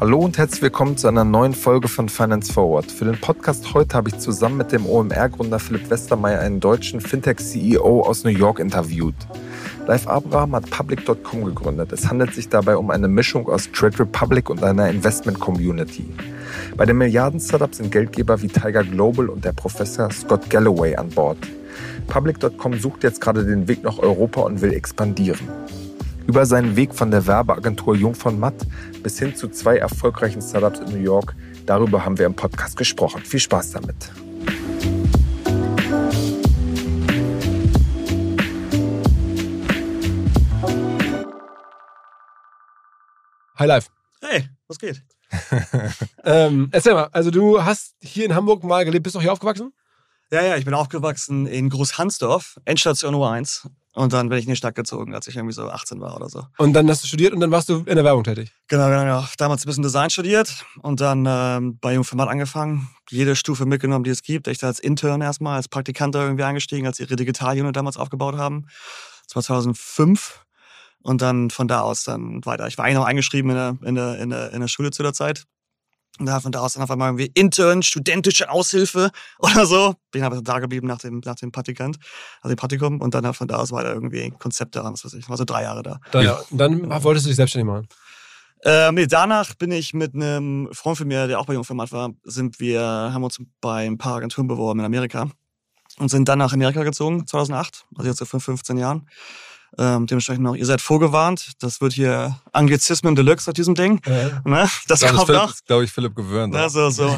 Hallo und herzlich willkommen zu einer neuen Folge von Finance Forward. Für den Podcast heute habe ich zusammen mit dem OMR-Gründer Philipp Westermeier einen deutschen Fintech-CEO aus New York interviewt. Live Abraham hat Public.com gegründet. Es handelt sich dabei um eine Mischung aus Trade Republic und einer Investment-Community. Bei den Milliarden-Startups sind Geldgeber wie Tiger Global und der Professor Scott Galloway an Bord. Public.com sucht jetzt gerade den Weg nach Europa und will expandieren. Über seinen Weg von der Werbeagentur Jung von Matt bis hin zu zwei erfolgreichen Startups in New York, darüber haben wir im Podcast gesprochen. Viel Spaß damit. Hi Live. Hey, was geht? ähm, erzähl mal, also du hast hier in Hamburg mal gelebt, bist du hier aufgewachsen? Ja, ja, ich bin aufgewachsen in Großhansdorf, Endstation U1. Und dann bin ich in die Stadt gezogen, als ich irgendwie so 18 war oder so. Und dann hast du studiert und dann warst du in der Werbung tätig? Genau, genau, genau. Damals ein bisschen Design studiert und dann ähm, bei Jungformat angefangen. Jede Stufe mitgenommen, die es gibt. Ich da als Intern erstmal, als Praktikant da irgendwie eingestiegen, als ihre Digital-Unit damals aufgebaut haben. Das war 2005. Und dann von da aus dann weiter. Ich war eigentlich noch eingeschrieben in der, in der, in der, in der Schule zu der Zeit. Und da von da aus dann auf einmal irgendwie Intern, studentische Aushilfe oder so. Bin aber da geblieben nach dem, nach dem Praktikant, also dem Praktikum. Und dann von da aus weiter irgendwie Konzepte an, was weiß ich. War so drei Jahre da. da ja. Dann wolltest du dich selbstständig machen? Ähm, nee, danach bin ich mit einem Freund von mir, der auch bei Jungformat war, sind wir, haben uns bei ein paar Agenturen beworben in Amerika und sind dann nach Amerika gezogen, 2008, also jetzt so vor 15 Jahren. Ähm, dementsprechend noch, ihr seid vorgewarnt. Das wird hier Anglizismen Deluxe aus diesem Ding. Ja. Ne? Das da kommt noch. Das glaube ich, Philipp gewöhnt. Ja, so, so.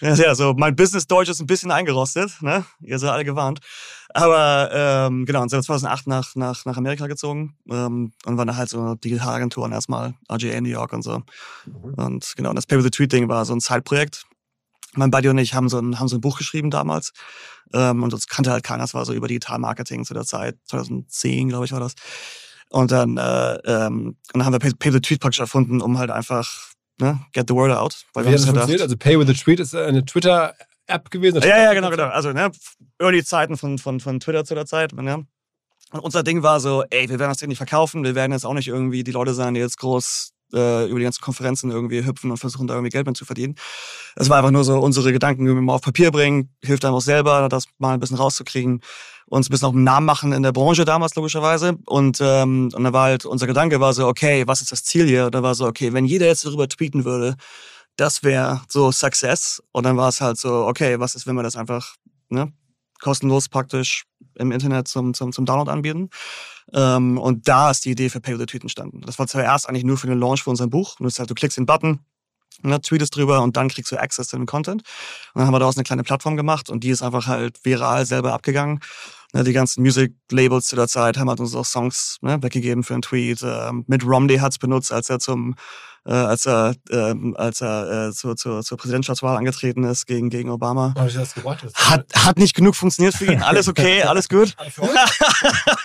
ja, so. Mein Business-Deutsch ist ein bisschen eingerostet. Ne? Ihr seid alle gewarnt. Aber ähm, genau, und sind 2008 nach, nach, nach Amerika gezogen ähm, und waren da halt so Digitalagenturen erstmal, RGA in New York und so. Mhm. Und genau, und das Pay with the Tweet-Ding war so ein Zeitprojekt mein Buddy und ich haben so ein, haben so ein Buch geschrieben damals. Ähm, und das kannte halt keiner. Das war so über Digital-Marketing zu der Zeit. 2010, glaube ich, war das. Und dann, äh, ähm, und dann haben wir Pay, Pay the Tweet praktisch erfunden, um halt einfach, ne, get the word out. Weil Wie hat das funktioniert? Also Pay with the Tweet ist eine Twitter-App gewesen? Ja, ja, genau, genau. Also, ne, early Zeiten von, von, von Twitter zu der Zeit, ne. Und unser Ding war so, ey, wir werden das Ding nicht verkaufen, wir werden jetzt auch nicht irgendwie die Leute sein, die jetzt groß äh, über die ganzen Konferenzen irgendwie hüpfen und versuchen da irgendwie Geld mit zu verdienen. Es war einfach nur so unsere Gedanken irgendwie mal auf Papier bringen, hilft einem auch selber, das mal ein bisschen rauszukriegen, uns ein bisschen auch einen Namen machen in der Branche damals logischerweise und ähm, und dann war halt unser Gedanke war so okay, was ist das Ziel hier? Und dann war so okay, wenn jeder jetzt darüber tweeten würde, das wäre so Success und dann war es halt so okay, was ist, wenn wir das einfach ne, kostenlos praktisch im Internet zum, zum, zum Download anbieten. Ähm, und da ist die Idee für Pay the Tweet entstanden. Das war zuerst eigentlich nur für den Launch für unser Buch. Und halt, du klickst den Button, ne, tweetest drüber und dann kriegst du Access zu dem Content. Und dann haben wir daraus eine kleine Plattform gemacht und die ist einfach halt viral selber abgegangen. Ne, die ganzen Music-Labels zu der Zeit haben halt uns auch Songs ne, weggegeben für einen Tweet. Ähm, Mit Romney hat's benutzt, als er zum äh, als er, äh, als er äh, zur, zur, zur Präsidentschaftswahl angetreten ist gegen, gegen Obama. Hab ich das gewartet? Hat, hat nicht genug funktioniert für ihn. Alles okay, alles gut. hat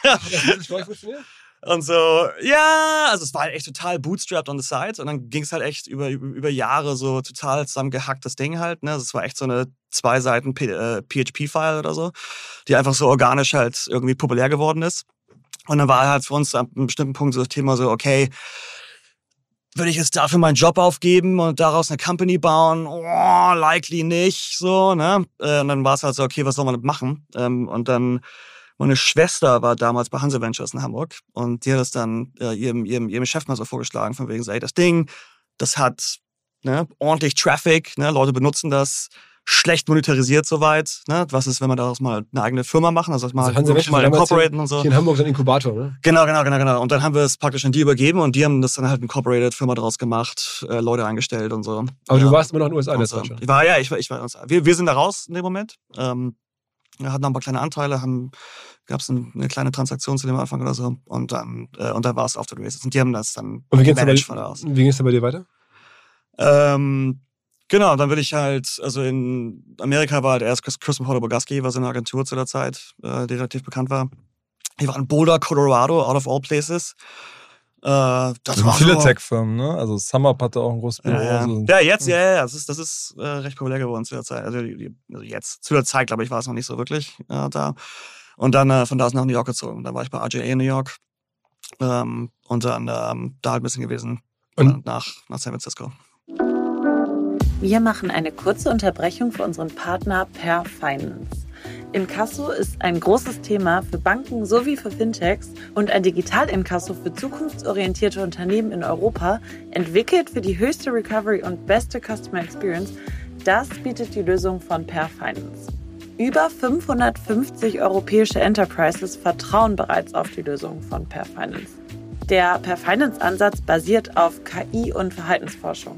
das wirklich funktioniert? Und so, ja, also es war halt echt total bootstrapped on the side. Und dann ging es halt echt über, über Jahre so total zusammengehacktes Ding halt. Ne? Also es war echt so eine zwei Seiten PHP-File oder so, die einfach so organisch halt irgendwie populär geworden ist. Und dann war halt für uns an einem bestimmten Punkt so das Thema so, okay, würde ich jetzt dafür meinen Job aufgeben und daraus eine Company bauen? Oh, likely nicht, so, ne? Äh, und dann war es halt so, okay, was soll man machen? Ähm, und dann, meine Schwester war damals bei Hanse Ventures in Hamburg und die hat das dann äh, ihrem, ihrem, ihrem Chef mal so vorgeschlagen, von wegen so, ey, das Ding, das hat ne, ordentlich Traffic, ne, Leute benutzen das, schlecht monetarisiert soweit. Ne? Was ist, wenn wir daraus mal eine eigene Firma machen? Also, mal, also Hansa mal incorporaten und so. Hier in Hamburg so ein Inkubator, ne? Genau, genau, genau, genau. Und dann haben wir es praktisch an die übergeben und die haben das dann halt Incorporated Firma daraus gemacht, äh, Leute eingestellt und so. Aber ja. du warst immer noch in den USA der Zeit schon? Ich war, ja, ich war, ich war in den USA. Wir, wir sind da raus in dem Moment. Ähm, wir hatten noch ein paar kleine Anteile, haben gab es eine, eine, kleine Transaktion zu dem Anfang oder so und dann äh, und dann war es auf the races und die haben das dann und wie ging es bei, bei dir weiter? Ähm, Genau, dann würde ich halt, also in Amerika war halt erst Christian Porter Bogaski, was in der Agentur zu der Zeit, äh, die relativ bekannt war. Ich war in Boulder, Colorado, out of all places. Äh, das, das sind viele Tech-Firmen, ne? Also SumUp hatte auch ein großes Büro. Ja. So. ja jetzt, ja, ja, das ist, das ist äh, recht populär geworden zu der Zeit. Also, also jetzt, zu der Zeit, glaube ich, war es noch nicht so wirklich äh, da. Und dann äh, von da aus nach New York gezogen. Da war ich bei RJA in New York. Ähm, und dann ähm, da halt ein bisschen gewesen. Und nach, nach San Francisco. Wir machen eine kurze Unterbrechung für unseren Partner Per Finance. Inkasso ist ein großes Thema für Banken sowie für Fintechs und ein Digital-Inkasso für zukunftsorientierte Unternehmen in Europa, entwickelt für die höchste Recovery und beste Customer Experience, das bietet die Lösung von Per Finance. Über 550 europäische Enterprises vertrauen bereits auf die Lösung von Per Finance. Der Per Finance Ansatz basiert auf KI und Verhaltensforschung.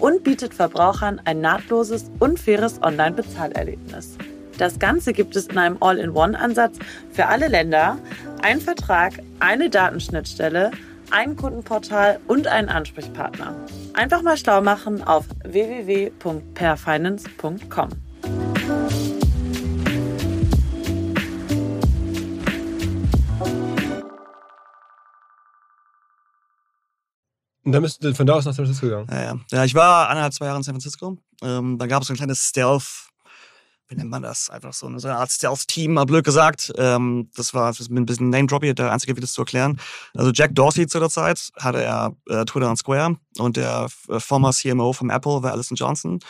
und bietet Verbrauchern ein nahtloses und faires Online-Bezahlerlebnis. Das Ganze gibt es in einem All-in-One-Ansatz für alle Länder, ein Vertrag, eine Datenschnittstelle, ein Kundenportal und einen Ansprechpartner. Einfach mal schlau machen auf www.perfinance.com. Und dann bist du von da aus nach San Francisco gegangen. Ja, ja. ja ich war eineinhalb, zwei Jahre in San Francisco. Ähm, da gab es so ein kleines Stealth, wie nennt man das? Einfach so eine, so eine Art Stealth-Team, mal blöd gesagt. Ähm, das war das ein bisschen Name-Droppy, der einzige Weg, das zu erklären. Also Jack Dorsey zu der Zeit hatte er äh, Twitter und Square und der äh, former CMO von Apple war Alison Johnson.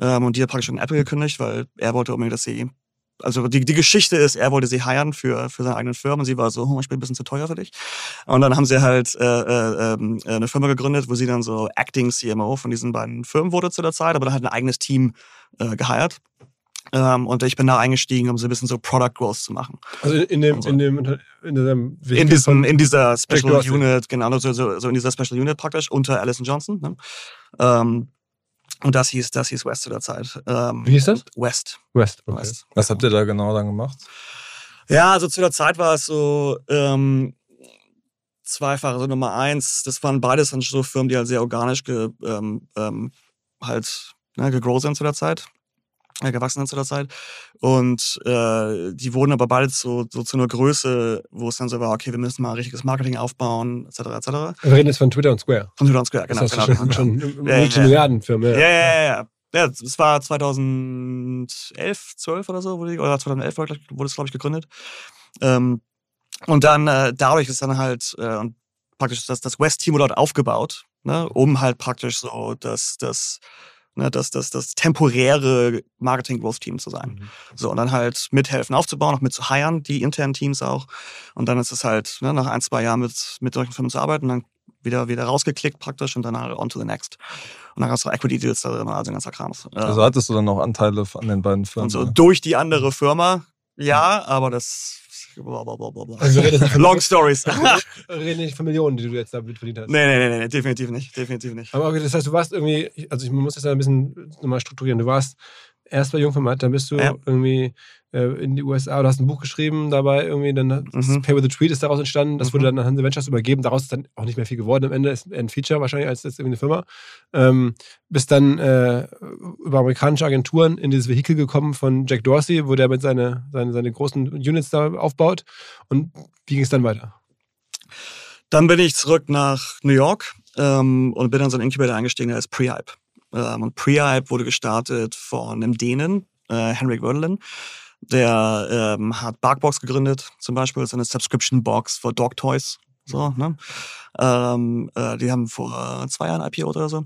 Ähm, und die hat praktisch schon Apple gekündigt, weil er wollte unbedingt, dass sie also die, die Geschichte ist, er wollte sie heiren für, für seine eigenen Firmen. Sie war so, oh, ich bin ein bisschen zu teuer für dich. Und dann haben sie halt äh, äh, ähm, eine Firma gegründet, wo sie dann so Acting CMO von diesen beiden Firmen wurde zu der Zeit, aber dann halt ein eigenes Team äh, geheiert. Ähm, und ich bin da eingestiegen, um so ein bisschen so Product Growth zu machen. Also in dem, so. in dem, in dem in, diesem, in dieser Special Unit, genau, so, so, so in dieser Special Unit praktisch unter Alison Johnson. Ne? Ähm, und das hieß, das hieß West zu der Zeit. Ähm, Wie hieß das? West. West, okay. West. Was habt ihr da genau dann gemacht? Ja, also zu der Zeit war es so ähm, zweifach. Also Nummer eins, das waren beides dann so Firmen, die halt sehr organisch ge, ähm, ähm, halt ne, gegrown sind zu der Zeit gewachsen sind zu der Zeit. Und äh, die wurden aber bald so, so zu einer Größe, wo es dann so war, okay, wir müssen mal ein richtiges Marketing aufbauen, etc. etc. Wir reden jetzt von Twitter und Square. Von Twitter und Square, genau. Das heißt genau, schon, genau. schon ja, Multimilliardenfirmen. Ja, ja, ja. ja. Ja, es war 2011, 12 oder so, wurde oder 2011 wurde, wurde es, glaube ich, gegründet. Ähm, und dann äh, dadurch ist dann halt äh, und praktisch das, das West-Team dort aufgebaut, ne, um halt praktisch so das, das ne, das, das, das temporäre Marketing-Growth-Team zu sein. Mhm. So, und dann halt mithelfen aufzubauen, auch mit zu hiren, die internen Teams auch. Und dann ist es halt ne, nach ein, zwei Jahren mit, mit solchen Firmen zu arbeiten, dann wieder, wieder rausgeklickt praktisch und dann halt on to the next. Und dann hast du Equity Deals da drin, also ein ganzer Kram. Also hattest du dann noch Anteile an den beiden Firmen? Und so durch die andere Firma, ja, aber das also Long Stories. wir reden nicht von Millionen, die du jetzt damit verdient hast. Nee, nee, nee, nee, definitiv nicht. Definitiv nicht. Aber okay, das heißt, du warst irgendwie, also ich muss das ein bisschen nochmal strukturieren. Du warst erst bei Jungformat, dann bist du ja. irgendwie in die USA, du hast ein Buch geschrieben dabei irgendwie, dann mhm. Pay with a Tweet ist daraus entstanden, das mhm. wurde dann an Hanse Ventures übergeben, daraus ist dann auch nicht mehr viel geworden am Ende, ist ein Feature wahrscheinlich als jetzt irgendwie eine Firma. Ähm, bist dann äh, über amerikanische Agenturen in dieses Vehikel gekommen von Jack Dorsey, wo der mit seine, seine, seine großen Units da aufbaut und wie ging es dann weiter? Dann bin ich zurück nach New York ähm, und bin dann so ein Incubator eingestiegen, der ist Prehype. Ähm, und Prehype wurde gestartet von einem Dänen, äh, Henrik Wördelin. Der ähm, hat Barkbox gegründet, zum Beispiel, das ist eine Subscription Box für Dog Toys. So, ne? Ähm, äh, die haben vor zwei Jahren IPO oder so.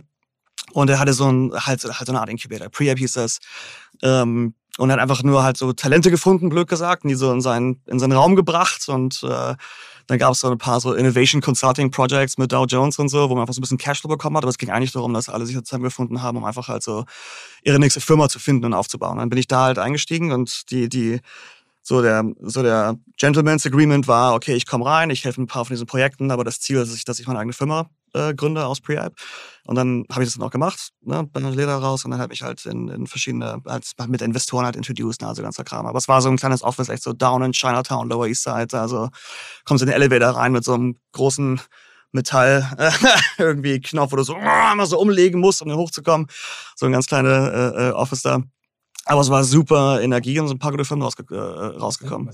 Und er hatte so ein, halt, halt so eine Art Incubator. Prehype hieß das. Ähm, und hat einfach nur halt so Talente gefunden, blöd gesagt, und die so in seinen, in seinen Raum gebracht und äh, dann gab es so ein paar so Innovation Consulting Projects mit Dow Jones und so, wo man einfach so ein bisschen Cashflow bekommen hat. Aber es ging eigentlich darum, dass alle sich zusammengefunden haben, um einfach halt so ihre nächste Firma zu finden und aufzubauen. Dann bin ich da halt eingestiegen und die, die, so der, so der Gentleman's Agreement war, okay, ich komme rein, ich helfe ein paar von diesen Projekten, aber das Ziel ist, dass ich meine eigene Firma Co-Gründer aus Pre-App. Und dann habe ich das dann auch gemacht, ne, bin aus Leder raus und dann habe ich halt in, in verschiedene, als, mit Investoren halt introduced, ne, also ganzer Kram. Aber es war so ein kleines Office, echt so down in Chinatown, Lower East Side. Also kommst in den Elevator rein mit so einem großen Metall irgendwie Knopf, wo du so immer so umlegen musst, um dann hochzukommen. So ein ganz kleines äh, äh, Office da. Aber es war super Energie und so ein paar gute Firmen rausge äh, rausgekommen.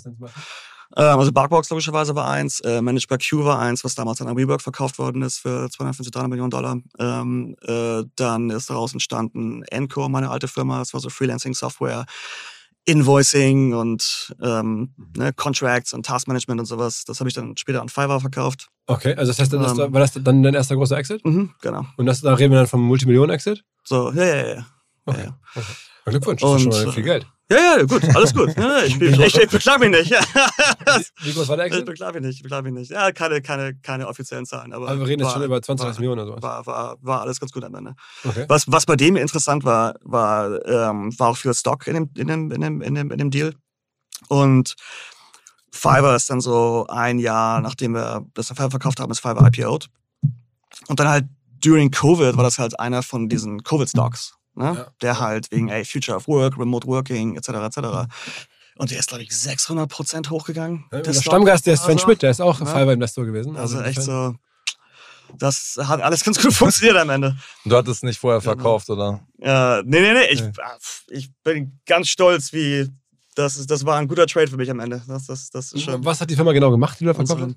Ähm, also Barkbox logischerweise war eins, äh, Managed by Q war eins, was damals an WeWork verkauft worden ist für 250, 300 Millionen Dollar. Ähm, äh, dann ist daraus entstanden Encore, meine alte Firma, das war so Freelancing-Software. Invoicing und ähm, mhm. ne, Contracts und Taskmanagement und sowas. Das habe ich dann später an Fiverr verkauft. Okay, also das heißt, das ähm, war das dann dein erster großer Exit? Mhm, genau. Und das, da reden wir dann vom Multimillionen-Exit? So, ja, ja, ja. Okay. ja, ja. Okay. Glückwunsch, das ist schon viel Geld. Ja, ja, gut, alles gut. Ja, ich, ich, ich, ich beklage mich nicht. Wie, groß war der Exit? Ich beklage mich nicht, ich beklage mich nicht. Ja, keine, keine, keine offiziellen Zahlen. Aber, aber wir reden jetzt schon über 20, 30 Millionen oder so. War, war, war alles ganz gut am Ende. Okay. Was, was bei dem interessant war, war, ähm, war auch viel Stock in dem, in, dem, in, dem, in, dem, in dem Deal. Und Fiverr ist dann so ein Jahr, nachdem wir das verkauft haben, ist Fiverr IPO'd. Und dann halt during Covid war das halt einer von diesen Covid-Stocks ne? Ja. der halt wegen ey, Future of Work, Remote Working etc. etc. Und der ist, glaube ich, 600 Prozent hochgegangen. Ja, der, Stammgast, der ist Sven also, Schmidt, der ist auch ja. Fiverr-Investor gewesen. Also, also echt so, das hat alles ganz gut funktioniert am Ende. Und du hattest nicht vorher verkauft, oder? Ja, nee, nee, nee. Ich, nee. ich bin ganz stolz, wie das, das war ein guter Trade für mich am Ende. Das, das, das ist schon Was hat die Firma genau gemacht, die du da verkauft hast?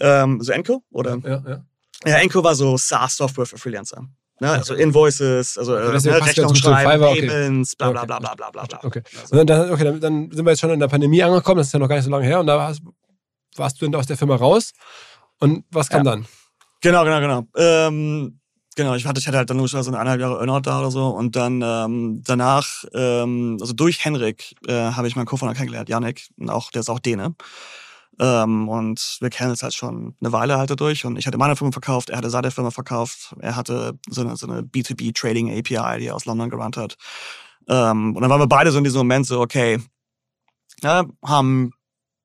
Ähm, so Enco? Oder? Ja, ja. Ja, Enco war so SaaS-Software für Freelancer. Ne? Also Invoices, also äh, ne, Rechnung schreiben, Payments, bla bla bla bla bla bla. Okay. Also. Dann, okay, dann, dann, sind wir jetzt schon in der Pandemie angekommen, das ist ja noch gar nicht so lange her. Und da warst, warst du dann aus der Firma raus. Und was kam ja. dann? Genau, genau, genau. Ähm, genau, ich hatte, ich hatte halt dann nur schon so eineinhalb Jahre Earnout da oder so. Und dann ähm, danach, ähm, also durch Henrik, äh, habe ich meinen Co-Founder kennengelernt, Janik. Und auch, der ist auch Däne. Ähm, und wir kennen es halt schon eine Weile halt dadurch. Und ich hatte meine Firma verkauft, er hatte seine Firma verkauft. Er hatte so eine, so eine B2B-Trading-API, die er aus London gerannt hat. Ähm, und dann waren wir beide so in diesem Moment so, okay, ja, haben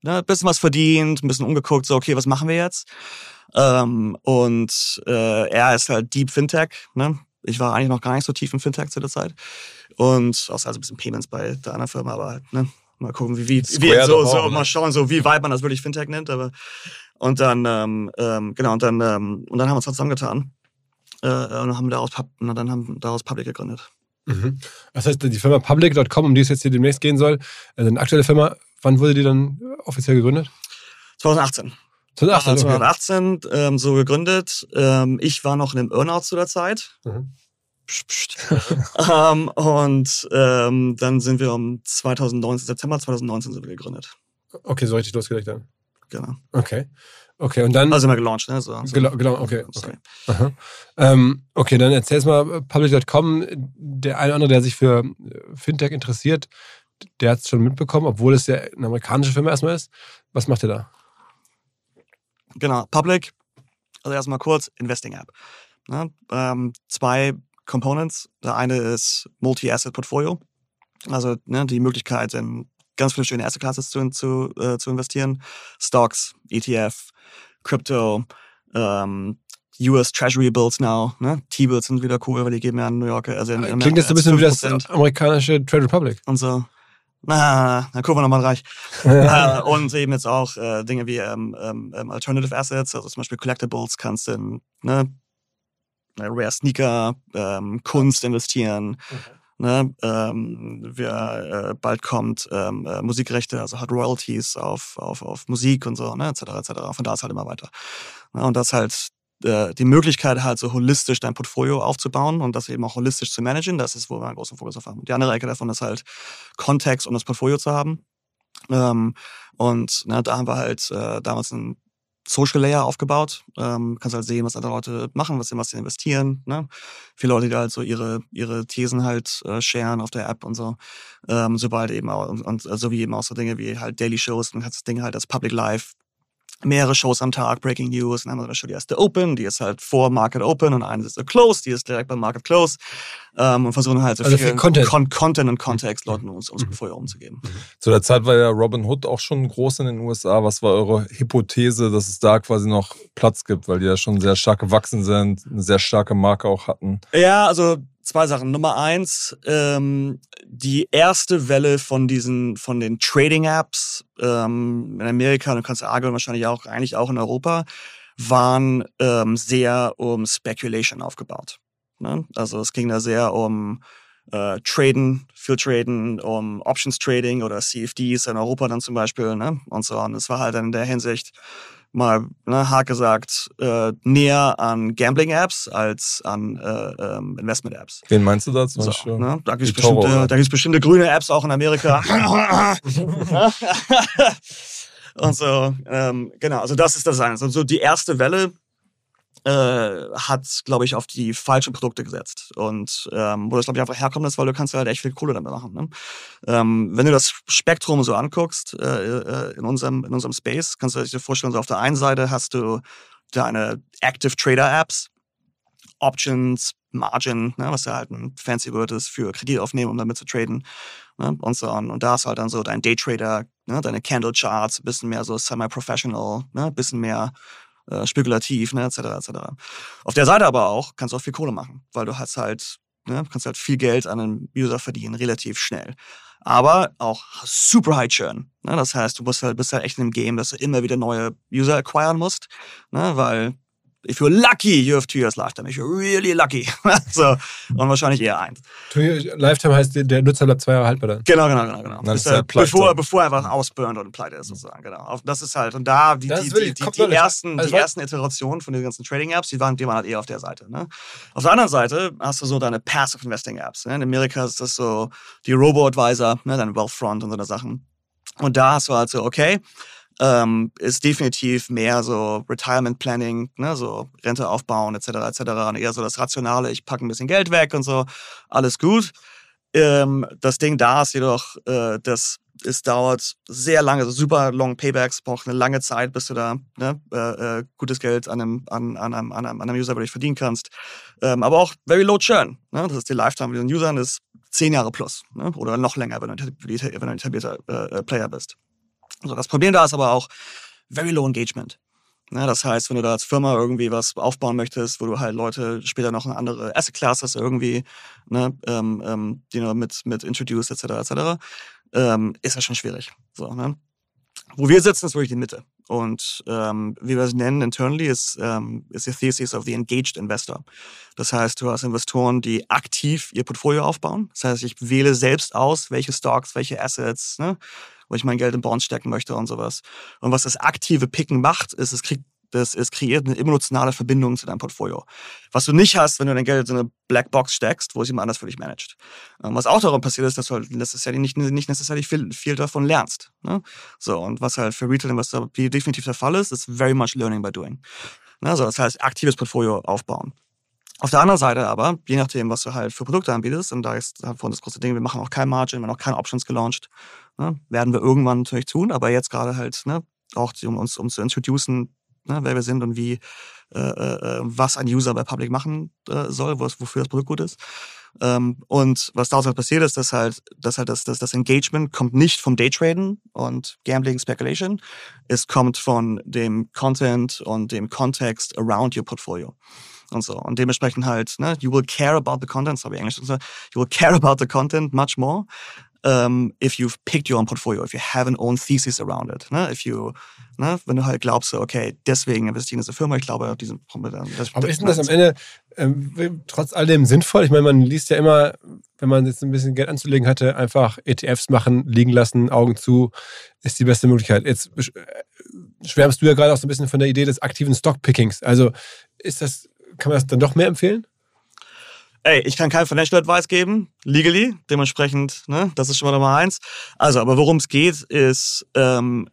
ne, bisschen was verdient, ein bisschen umgeguckt, so, okay, was machen wir jetzt? Ähm, und äh, er ist halt Deep Fintech, ne? Ich war eigentlich noch gar nicht so tief im Fintech zu der Zeit. Und außer also ein bisschen Payments bei der anderen Firma, aber halt, ne? Mal gucken, wie, wie, wie so, so, ne? mal schauen, so wie weit man das wirklich Fintech nennt. Aber und dann, ähm, ähm, genau, und dann, ähm, und dann haben wir uns zusammengetan. Äh, und haben daraus, und dann haben daraus Public gegründet. Mhm. Das heißt, die Firma Public.com, um die es jetzt hier demnächst gehen soll, also eine aktuelle Firma, wann wurde die dann offiziell gegründet? 2018. 2018, 2018 okay. ähm, so gegründet. Ähm, ich war noch in einem Earnout zu der Zeit. Mhm. Psst, psst. ähm, und ähm, dann sind wir um 2019, September 2019 sind wir gegründet. Okay, so richtig losgelegt dann. Genau. Okay. Okay, und dann. Also sind wir gelauncht, ne? So, so. Genau, okay. Okay. Ähm, okay, dann erzähl's mal, public.com, der eine oder andere, der sich für äh, Fintech interessiert, der hat es schon mitbekommen, obwohl es ja eine amerikanische Firma erstmal ist. Was macht ihr da? Genau, Public, also erstmal kurz, Investing App. Ne? Ähm, zwei Components. Der eine ist Multi-Asset Portfolio, also ne, die Möglichkeit, in ganz viele schöne Asset Classes zu, zu, äh, zu investieren. Stocks, ETF, Crypto, ähm, US Treasury Bills now, ne? T-Bills sind wieder cool, weil die geben ja in New York. Also in, in Klingt jetzt so ein bisschen wie das amerikanische Trade Republic. Und so. Na, dann gucken wir nochmal reich. äh, und eben jetzt auch äh, Dinge wie ähm, ähm, ähm, Alternative Assets, also zum Beispiel Collectibles kannst du in ne, Ne, Rare Sneaker, ähm, Kunst investieren. Okay. Ne, ähm, wir, äh, bald kommt ähm, äh, Musikrechte, also hat Royalties auf, auf, auf Musik und so, ne, etc. etc. Von da ist halt immer weiter. Ne, und das halt äh, die Möglichkeit, halt so holistisch dein Portfolio aufzubauen und das eben auch holistisch zu managen, das ist, wo wir einen großen Fokus auf haben. Die andere Ecke davon ist halt Kontext, um das Portfolio zu haben. Ähm, und ne, da haben wir halt äh, damals ein Social Layer aufgebaut. Ähm, kannst halt sehen, was andere Leute machen, was sie, was sie investieren. Ne? Viele Leute, die halt so ihre, ihre Thesen halt äh, sharen auf der App und so. Ähm, sobald eben auch, und, und so wie eben auch so Dinge wie halt Daily Shows, dann kannst du das Ding halt als Public Live mehrere Shows am Tag, Breaking News, dann haben wir eine Show, die heißt The Open, die ist halt vor Market Open und eine ist The Close, die ist direkt beim Market Close ähm, und versuchen halt so Also viel viel Content. Con Content und Kontext Leuten uns, uns vorher umzugeben. Zu der Zeit war ja Robin Hood auch schon groß in den USA. Was war eure Hypothese, dass es da quasi noch Platz gibt, weil die ja schon sehr stark gewachsen sind, eine sehr starke Marke auch hatten? Ja, also zwei Sachen. Nummer eins, ähm, die erste Welle von diesen, von den Trading-Apps ähm, in Amerika, du kannst argon wahrscheinlich auch, eigentlich auch in Europa, waren ähm, sehr um Speculation aufgebaut. Ne? Also es ging da sehr um äh, Traden, viel Traden, um Options Trading oder CFDs in Europa dann zum Beispiel ne? und so. Und es war halt in der Hinsicht mal ne, hart gesagt äh, näher an Gambling-Apps als an äh, ähm, Investment-Apps. Wen meinst du da zum So, Beispiel? ne? Da gibt es bestimmte, da bestimmte grüne Apps auch in Amerika. Und so, ähm, genau, also das ist das eine. Also so die erste Welle äh, hat, glaube ich, auf die falschen Produkte gesetzt. Und ähm, wo das, glaube ich, einfach herkommt, ist, weil du kannst halt echt viel Kohle damit machen. Ne? Ähm, wenn du das Spektrum so anguckst äh, äh, in, unserem, in unserem Space, kannst du dir vorstellen, so auf der einen Seite hast du deine Active Trader Apps, Options, Margin, ne, was ja halt ein fancy Word ist für Kredit aufnehmen, um damit zu traden ne, und so on. Und da ist halt dann so dein Daytrader, ne, deine Candle Charts, ein bisschen mehr so semi-professional, ne, bisschen mehr äh, spekulativ, ne, etc. etc. Auf der Seite aber auch kannst du auch viel Kohle machen, weil du hast halt, ne, kannst halt viel Geld an einem User verdienen, relativ schnell. Aber auch super high churn. Ne? Das heißt, du musst halt, bist halt echt in einem Game, dass du immer wieder neue User acquiren musst, ne? weil if you're lucky, you have two years lifetime. If you're really lucky. so, und wahrscheinlich eher eins. Lifetime heißt, der- Nutzer bleibt zwei Jahre haltbar dann. Genau, genau, genau, genau. Dann ist er pleite. bevor, bevor er einfach ausburnt und pleite ist, sozusagen, genau. Das ist halt, und da, die, die, die, die, ersten, Also die ersten Iterationen von den ganzen Trading-Apps, die waren, die waren halt eher auf der Seite, ne? Auf der anderen Seite hast du so deine Passive Investing-Apps, ne? In Amerika ist das so die Robo-Advisor, ne? Dein Wealthfront und so eine Sachen. Und da hast du halt so, okay, ähm, ist definitiv mehr so Retirement Planning, ne, so Rente aufbauen etc. etc. Und eher so das Rationale, ich packe ein bisschen Geld weg und so, alles gut. Ähm, das Ding da ist jedoch, äh, das es dauert sehr lange, so super long Paybacks, braucht eine lange Zeit, bis du da ne, äh, äh, gutes Geld an einem, an, an, einem, an, einem, an einem User wirklich verdienen kannst. Ähm, aber auch very low churn. Ne? Das ist die Lifetime mit den Usern, ist zehn Jahre plus ne? oder noch länger, wenn du ein etablierter- wenn du ein etablierter äh, äh, Player bist. So, das Problem da ist aber auch very low engagement. Ne, das heißt, wenn du da als Firma irgendwie was aufbauen möchtest, wo du halt Leute später noch eine andere Asset Class hast irgendwie, ne, ähm, ähm, die du mit, mit introduced etc. etc., ähm, ist das schon schwierig. So, ne? Wo wir sitzen, ist wirklich die Mitte. Und ähm, wie wir es nennen internally, ist, ähm, ist die Thesis of the engaged investor. Das heißt, du hast Investoren, die aktiv ihr Portfolio aufbauen. Das heißt, ich wähle selbst aus, welche Stocks, welche Assets, ne, wo ich mein Geld in Bonds stecken möchte und sowas. Und was das aktive Picken macht, ist, es kriegt das es kreiert eine emotionale Verbindung zu deinem Portfolio. Was du nicht hast, wenn du dein Geld in eine Blackbox steckst, wo es jemand anders für dich managt. Ähm, Was auch darum passiert ist, dass du halt necessarily nicht, nicht necessarily viel, viel davon lernst. Ne? So, und was halt für Retail-Investor definitiv der Fall ist, ist very much learning by doing. Ne? So, das heißt, aktives Portfolio aufbauen. Auf der anderen Seite aber, je nachdem, was du halt für Produkte anbietest, und da ist halt von das große Ding, wir machen auch kein Margin, wir haben auch keine Options gelauncht, ne? werden wir irgendwann natürlich tun, aber jetzt gerade halt, ne, auch um uns um zu introducen, ne, wer wir sind und wie, äh, äh, was ein User bei Public machen äh, soll, was, wofür das Produkt gut ist. Ähm, und was daraus halt passiert ist, dass halt, dass halt das, das, das Engagement kommt nicht vom Daytraden und Gambling Speculation, es kommt von dem Content und dem Kontext around your portfolio und so. Und dementsprechend halt, ne, you will care about the content, sorry, Englisch, you will care about the content much more um, if you've picked your own portfolio, if you have an own thesis around it, ne, if you, ne, wenn du halt glaubst, okay, deswegen investieren in diese Firma, ich glaube, auf diesen, das, Aber ist denn das am Ende ähm, trotz all dem sinnvoll? Ich meine, man liest ja immer, wenn man jetzt ein bisschen Geld anzulegen hatte, einfach ETFs machen, liegen lassen, Augen zu, ist die beste Möglichkeit. Jetzt äh, schwärmst du ja gerade auch so ein bisschen von der Idee des aktiven Stockpickings. Also ist das, kann man das dann doch mehr empfehlen? Ey, ich kann kein Financial Advice geben, legally, dementsprechend, ne, das ist schon mal Nummer eins. Also, aber worum es geht, ist ähm,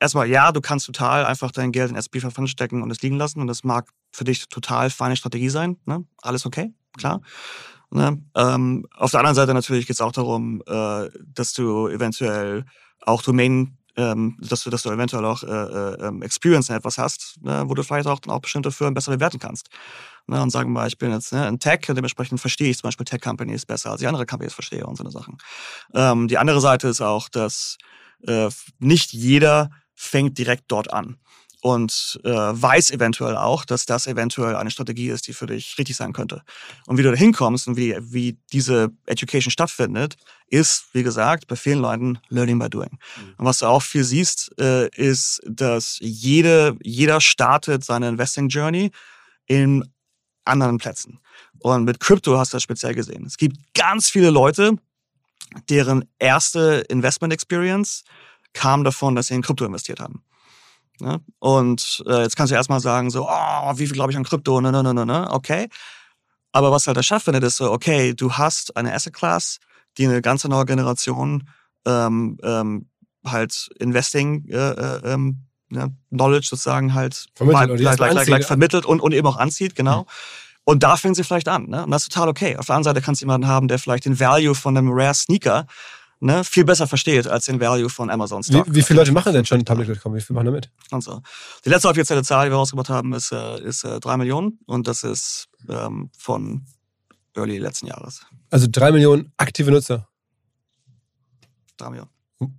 erstmal, ja, du kannst total einfach dein Geld in 500 stecken und es liegen lassen und das mag für dich total feine Strategie sein, ne? Alles okay, klar. Ne? Ähm, auf der anderen Seite natürlich geht es auch darum, äh, dass du eventuell auch Domain ähm, dass, du, dass du eventuell auch äh, äh, ähm, Experience in etwas hast, ne, wo du vielleicht auch, dann auch bestimmte Firmen besser bewerten kannst. Ne, und sagen wir mal, ich bin jetzt ne, in Tech, dementsprechend verstehe ich zum Beispiel Tech-Companies besser, als ich andere Companies verstehe und so eine Sachen. Ähm, die andere Seite ist auch, dass äh, nicht jeder fängt direkt dort an und äh, weiß eventuell auch, dass das eventuell eine Strategie ist, die für dich richtig sein könnte. Und wie du da hinkommst und wie, wie diese Education stattfindet, ist, wie gesagt, bei vielen Leuten Learning by Doing. Mhm. Und was du auch viel siehst, äh, ist, dass jede, jeder startet seine Investing Journey in anderen Plätzen. Und mit Crypto hast du das speziell gesehen. Es gibt ganz viele Leute, deren erste Investment Experience kam davon, dass sie in Krypto investiert haben. Ne? Und äh, jetzt kannst du erstmal sagen, so, oh, wie viel glaube ich an Krypto, ne, ne, ne, ne, ne, okay. Aber was halt der Chef findet, ist so, okay, du hast eine Asset Class, die eine ganze neue Generation ähm, ähm, halt Investing äh, äh, ähm, ja, Knowledge sozusagen halt vermittelt, gleich, gleich, gleich vermittelt und, und eben auch anzieht, genau. Mhm. Und da fängt sie vielleicht an. Ne? Und das ist total okay. Auf der anderen Seite kannst du jemanden haben, der vielleicht den Value von einem Rare Sneaker ne, viel besser versteht als den Value von Amazon Stock. Wie, wie viele Leute machen denn schon Public.com? Wie viele machen damit? Und so. Die letzte offizielle Zahl, die wir rausgebracht haben, ist, äh, ist äh, drei Millionen und das ist ähm, von Early letzten Jahres. Also drei Millionen aktive Nutzer? Drei Millionen.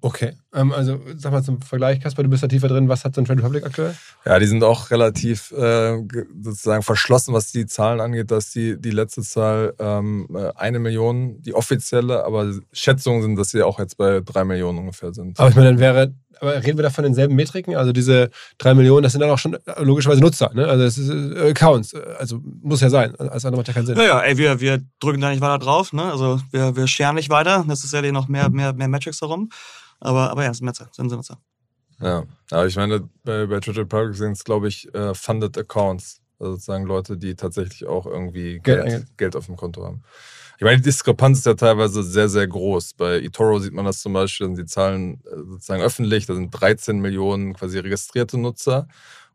Okay, also sag mal zum Vergleich, Kasper, du bist da tiefer drin. Was hat so ein Trade Republic aktuell? Ja, die sind auch relativ äh, sozusagen verschlossen, was die Zahlen angeht, dass die, die letzte Zahl ähm, äh, eine Million, die offizielle, aber Schätzungen sind, dass sie auch jetzt bei drei Millionen ungefähr sind. Aber ich meine, dann wäre, aber reden wir da von denselben Metriken? Also diese drei Millionen, das sind dann auch schon äh, logischerweise Nutzer, ne? Also es ist äh, Accounts, also muss ja sein. Alles andere macht ja keinen Sinn. Naja, ey, wir, wir drücken da nicht weiter drauf, ne? Also wir, wir scheren nicht weiter. Das ist ja noch mehr, mehr, mehr Metrics darum. Aber, aber ja, sind Netze, sind Nutzer. Ja, aber ich meine, bei, bei Twitter Public sind es, glaube ich, uh, Funded Accounts. Also sozusagen Leute, die tatsächlich auch irgendwie Geld, Geld, Geld auf dem Konto haben. Ich meine, die Diskrepanz ist ja teilweise sehr, sehr groß. Bei eToro sieht man das zum Beispiel, die Zahlen äh, sozusagen öffentlich, da sind 13 Millionen quasi registrierte Nutzer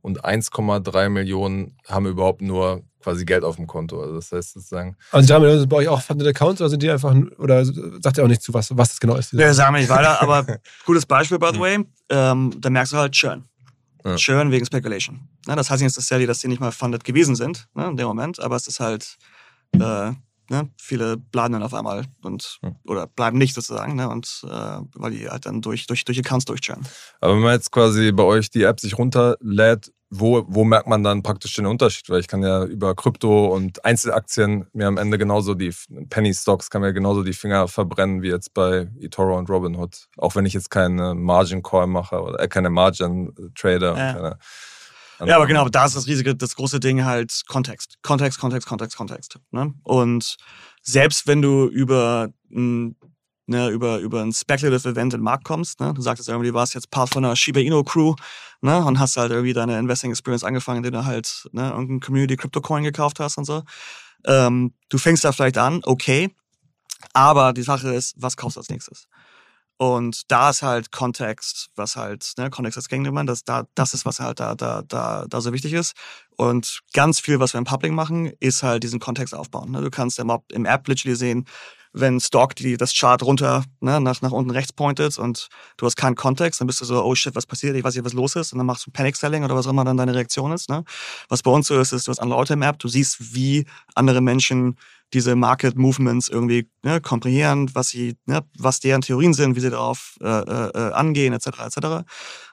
und 1,3 Millionen haben überhaupt nur quasi Geld auf dem Konto. Also das heißt sozusagen. Also die haben bei euch auch Funded Accounts oder sind die einfach oder sagt ihr auch nicht zu was, was das genau ist? Ja, sagen wir nicht weiter, aber gutes Beispiel, by the way, ähm, da merkst du halt Churn. Ja. Churn wegen Speculation. Ja, das heißt nicht necessarily, dass die nicht mal funded gewesen sind ne, in dem Moment, aber es ist halt äh, ne, viele bleiben dann auf einmal und oder bleiben nicht sozusagen, ne, und äh, weil die halt dann durch, durch, durch Accounts durchchurnen. Aber wenn man jetzt quasi bei euch die App sich runterlädt, wo, wo merkt man dann praktisch den Unterschied? Weil ich kann ja über Krypto und Einzelaktien mir am Ende genauso die Penny Stocks kann mir genauso die Finger verbrennen wie jetzt bei eToro und Robinhood. Auch wenn ich jetzt keine Margin Call mache oder äh, keine Margin Trader. Ja. Keine, ja, aber genau, da ist das riesige, das große Ding halt Kontext. Kontext, Kontext, Kontext, Kontext. Ne? Und selbst wenn du über ein ne, über, über ein Speculative Event in den Markt kommst. Ne? Du sagtest irgendwie, du warst jetzt Part von einer Shiba Inu Crew ne? und hast halt irgendwie deine Investing Experience angefangen, indem du halt ne, irgendein Community Crypto Coin gekauft hast und so. Ähm, du fängst da vielleicht an, okay, aber die Sache ist, was kaufst du als nächstes? Und da ist halt Kontext, was halt, ne, Kontext als Gegenüber, das, da, das ist, was halt da, da, da, da so wichtig ist. Und ganz viel, was wir im Public machen, ist halt diesen Kontext aufbauen. Ne? Du kannst im, im App literally sehen, wenn Stock die, das Chart runter ne, nach, nach unten rechts pointet und du hast keinen Kontext, dann bist du so, oh shit, was passiert, ich weiß nicht, was los ist und dann machst du Panic Selling oder was auch immer dann deine Reaktion ist. Ne? Was bei uns so ist, ist, du hast andere Leute im App, du siehst, wie andere Menschen diese Market Movements irgendwie ne, komprimieren, was sie, ne, was deren Theorien sind, wie sie darauf äh, äh, angehen, etc. etc.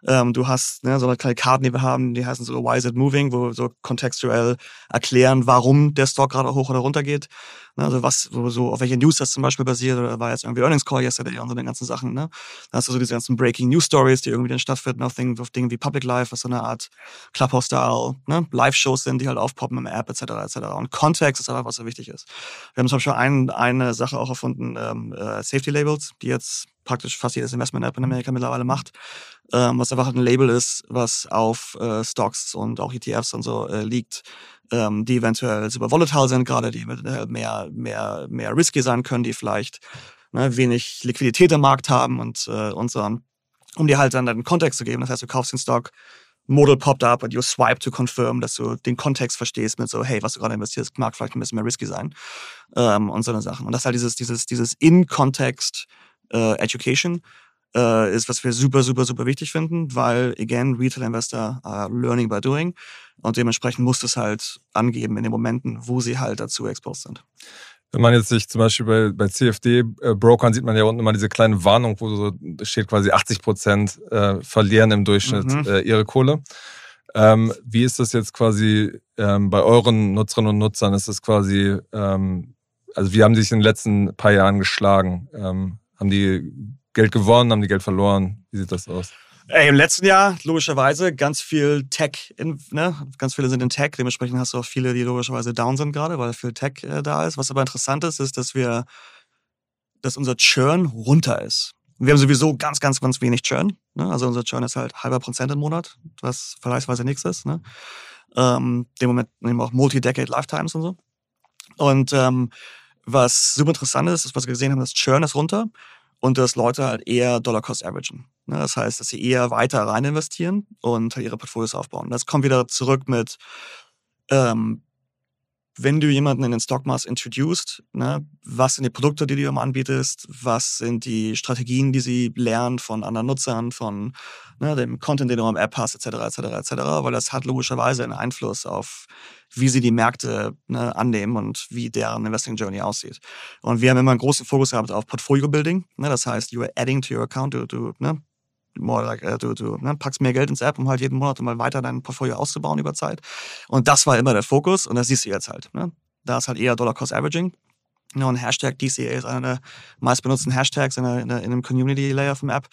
Ähm, du hast ne, so eine kleine Karten, die wir haben, die heißen so Why is it moving, wo wir so kontextuell erklären, warum der Stock gerade hoch oder runter geht. Ne, also was, so, so, auf welche News das zum Beispiel basiert, oder war jetzt irgendwie Earnings Call yesterday und so den ganzen Sachen. Ne? Da hast du so diese ganzen Breaking News Stories, die irgendwie dann stattfinden auf Dingen, auf Dingen wie Public Life, was so eine Art Clubhouse-Style, ne? Live-Shows sind, die halt aufpoppen im App, etc. etc. Und Kontext ist einfach, was so wichtig ist. Wir haben zum Beispiel ein, eine Sache auch erfunden, ähm, äh, Safety Labels, die jetzt praktisch fast jedes Investment-App in Amerika mittlerweile macht, ähm, was einfach ein Label ist, was auf äh, Stocks und auch ETFs und so äh, liegt, ähm, die eventuell super volatile sind, gerade die äh, mehr, mehr, mehr risky sein können, die vielleicht ne, wenig Liquidität im Markt haben und, äh, und so, um dir halt dann einen Kontext zu geben. Das heißt, du kaufst den Stock, Model poppt up und you swipe to confirm, dass du den Kontext verstehst mit so, hey, was du gerade investierst, mag vielleicht ein bisschen mehr risky sein ähm, und so eine Sachen. Und das halt dieses, dieses, dieses In-Context äh, Education äh, ist, was wir super, super, super wichtig finden, weil, again, Retail Investor are learning by doing und dementsprechend muss es halt angeben in den Momenten, wo sie halt dazu exposed sind. Wenn man jetzt sich zum Beispiel bei, bei CFD-Brokern äh, sieht man ja unten immer diese kleine Warnung, wo so steht quasi 80 Prozent äh, verlieren im Durchschnitt mhm. äh, ihre Kohle. Ähm, wie ist das jetzt quasi ähm, bei euren Nutzerinnen und Nutzern? Ist das quasi, ähm, also wie haben die sich in den letzten paar Jahren geschlagen? Ähm, haben die Geld gewonnen, haben die Geld verloren? Wie sieht das aus? Ey, Im letzten Jahr logischerweise ganz viel Tech, in, ne? ganz viele sind in Tech, dementsprechend hast du auch viele, die logischerweise down sind gerade, weil viel Tech äh, da ist. Was aber interessant ist, ist, dass wir, dass unser Churn runter ist. Wir haben sowieso ganz, ganz, ganz wenig Churn. Ne? Also unser Churn ist halt halber Prozent im Monat, was vergleichsweise nichts ist. Ne? Ähm, dem Moment nehmen wir auch Multi-Decade Lifetimes und so. Und ähm, was super interessant ist, ist, was wir gesehen haben, das Churn ist runter und dass Leute halt eher Dollar Cost averagen. Ne, das heißt, dass sie eher weiter rein investieren und ihre Portfolios aufbauen. Das kommt wieder zurück mit, ähm, wenn du jemanden in den Stockmaß introduced, ne, was sind die Produkte, die du ihm anbietest, was sind die Strategien, die sie lernen von anderen Nutzern, von ne, dem Content, den du am App hast, etc., etc., etc., weil das hat logischerweise einen Einfluss auf, wie sie die Märkte ne, annehmen und wie deren Investing Journey aussieht. Und wir haben immer einen großen Fokus gehabt auf Portfolio Building, ne, das heißt, you are adding to your account, du, du ne, more like, äh, du, du ne, packst mehr Geld ins App, um halt jeden Monat mal weiter dein Portfolio auszubauen über Zeit. Und das war immer der Fokus und das siehst du jetzt halt. Ne? Da ist halt eher Dollar Cost Averaging. Ja, und Hashtag DCA ist einer der meistbenutzten Hashtags in, der, in, der, in einem Community Layer vom App.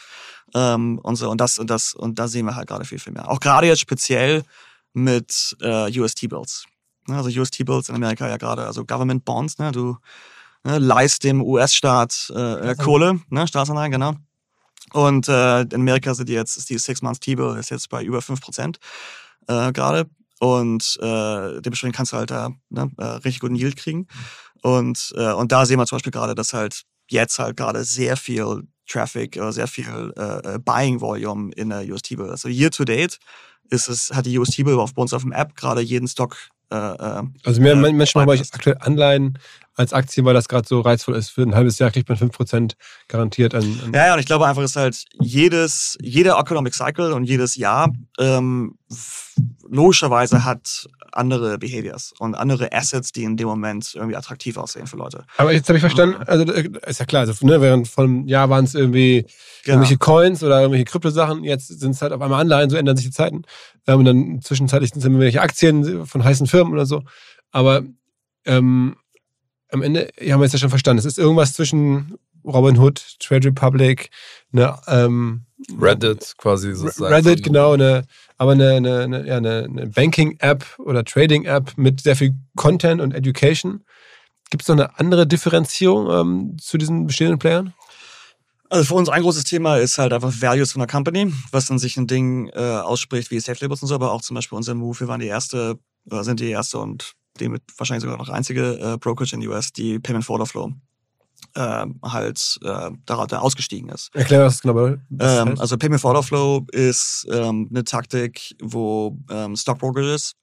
Ähm, und so, und das, und das, und da sehen wir halt gerade viel, viel mehr. Auch gerade jetzt speziell mit äh, UST-Bills. Also UST-Bills in Amerika ja gerade, also Government Bonds, ne? Du ne, leist dem US-Staat äh, äh, Kohle, ne? Staatsanleihen, genau. Und äh, in Amerika sind die jetzt, ist die Six-Month-T-Bill ist jetzt bei über 5% äh, gerade. Und äh, dementsprechend kannst du halt da ne, äh, richtig guten Yield kriegen. Und, äh, und da sehen wir zum Beispiel gerade, dass halt jetzt halt gerade sehr viel Traffic, äh, sehr viel äh, äh Buying Volume in der UST-Bill. Also year to date ist es, hat die UST-Bill auf, bei uns auf dem App gerade jeden Stock äh, äh, also mehr äh, Menschen haben bei euch aktuell Anleihen als Aktien, weil das gerade so reizvoll ist. Für ein halbes Jahr kriegt man 5% garantiert an, an. Ja, ja, und ich glaube einfach, es ist halt jedes, jeder Economic Cycle und jedes Jahr ähm, logischerweise hat andere Behaviors und andere Assets, die in dem Moment irgendwie attraktiv aussehen für Leute. Aber jetzt habe ich verstanden, also äh, ist ja klar, also, ne, während von einem Jahr waren es irgendwie genau. irgendwelche Coins oder irgendwelche Kryptosachen, jetzt sind es halt auf einmal Anleihen, so ändern sich die Zeiten. Ähm, und dann zwischenzeitlich sind es irgendwelche Aktien von heißen Firmen oder so. Aber ähm, am Ende haben wir es ja schon verstanden. Es ist irgendwas zwischen Robinhood, Trade Republic, eine ähm, Reddit quasi sozusagen. Reddit, genau, eine, aber eine, eine, eine, ja, eine, eine Banking-App oder Trading-App mit sehr viel Content und Education. Gibt es noch eine andere Differenzierung ähm, zu diesen bestehenden Playern? Also für uns ein großes Thema ist halt einfach Values von der Company, was dann sich ein Ding äh, ausspricht wie Safe Labels und so, aber auch zum Beispiel unser Move, wir waren die erste, oder sind die erste und dem wahrscheinlich sogar noch einzige äh, Brokerage in den US, die Payment for Order Flow äh, halt äh, da, da ausgestiegen ist. Erklär das genau. Ähm, also Payment for Order Flow ist ähm, eine Taktik, wo ähm, Stockbrokerages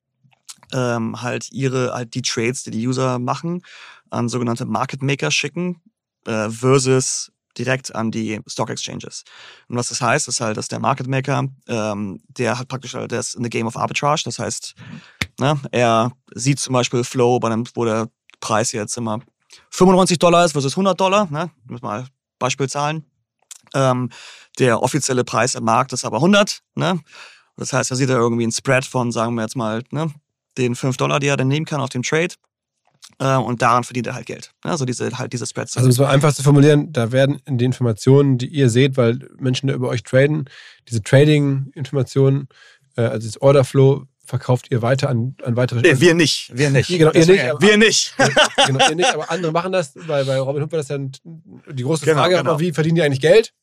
ähm, halt ihre halt die Trades, die die User machen, an sogenannte Market Maker schicken äh, versus direkt an die Stock Exchanges. Und was das heißt, ist halt, dass der Market Maker, ähm, der hat praktisch, der ist in the Game of Arbitrage. Das heißt, ne, er sieht zum Beispiel Flow, bei einem, wo der Preis jetzt immer 95 Dollar ist versus 100 Dollar. Ne, muss mal Beispielzahlen. Ähm, der offizielle Preis im Markt ist aber 100. Ne? Das heißt, er sieht da irgendwie einen Spread von, sagen wir jetzt mal, ne, den 5 Dollar, die er dann nehmen kann auf dem Trade. Äh, und daran verdient er halt Geld. Also diese, halt diese Spreads. Also um es mal einfach zu formulieren, da werden in den Informationen, die ihr seht, weil Menschen da über euch traden, diese Trading-Informationen, äh, also das Orderflow, verkauft ihr weiter an, an weitere nee, wir nicht. Wir nicht. Genau, ihr nicht aber, wir nicht. genau, ihr nicht, aber andere machen das, weil bei Robin Hood war das ja die große genau, Frage, genau. wie verdienen die eigentlich Geld?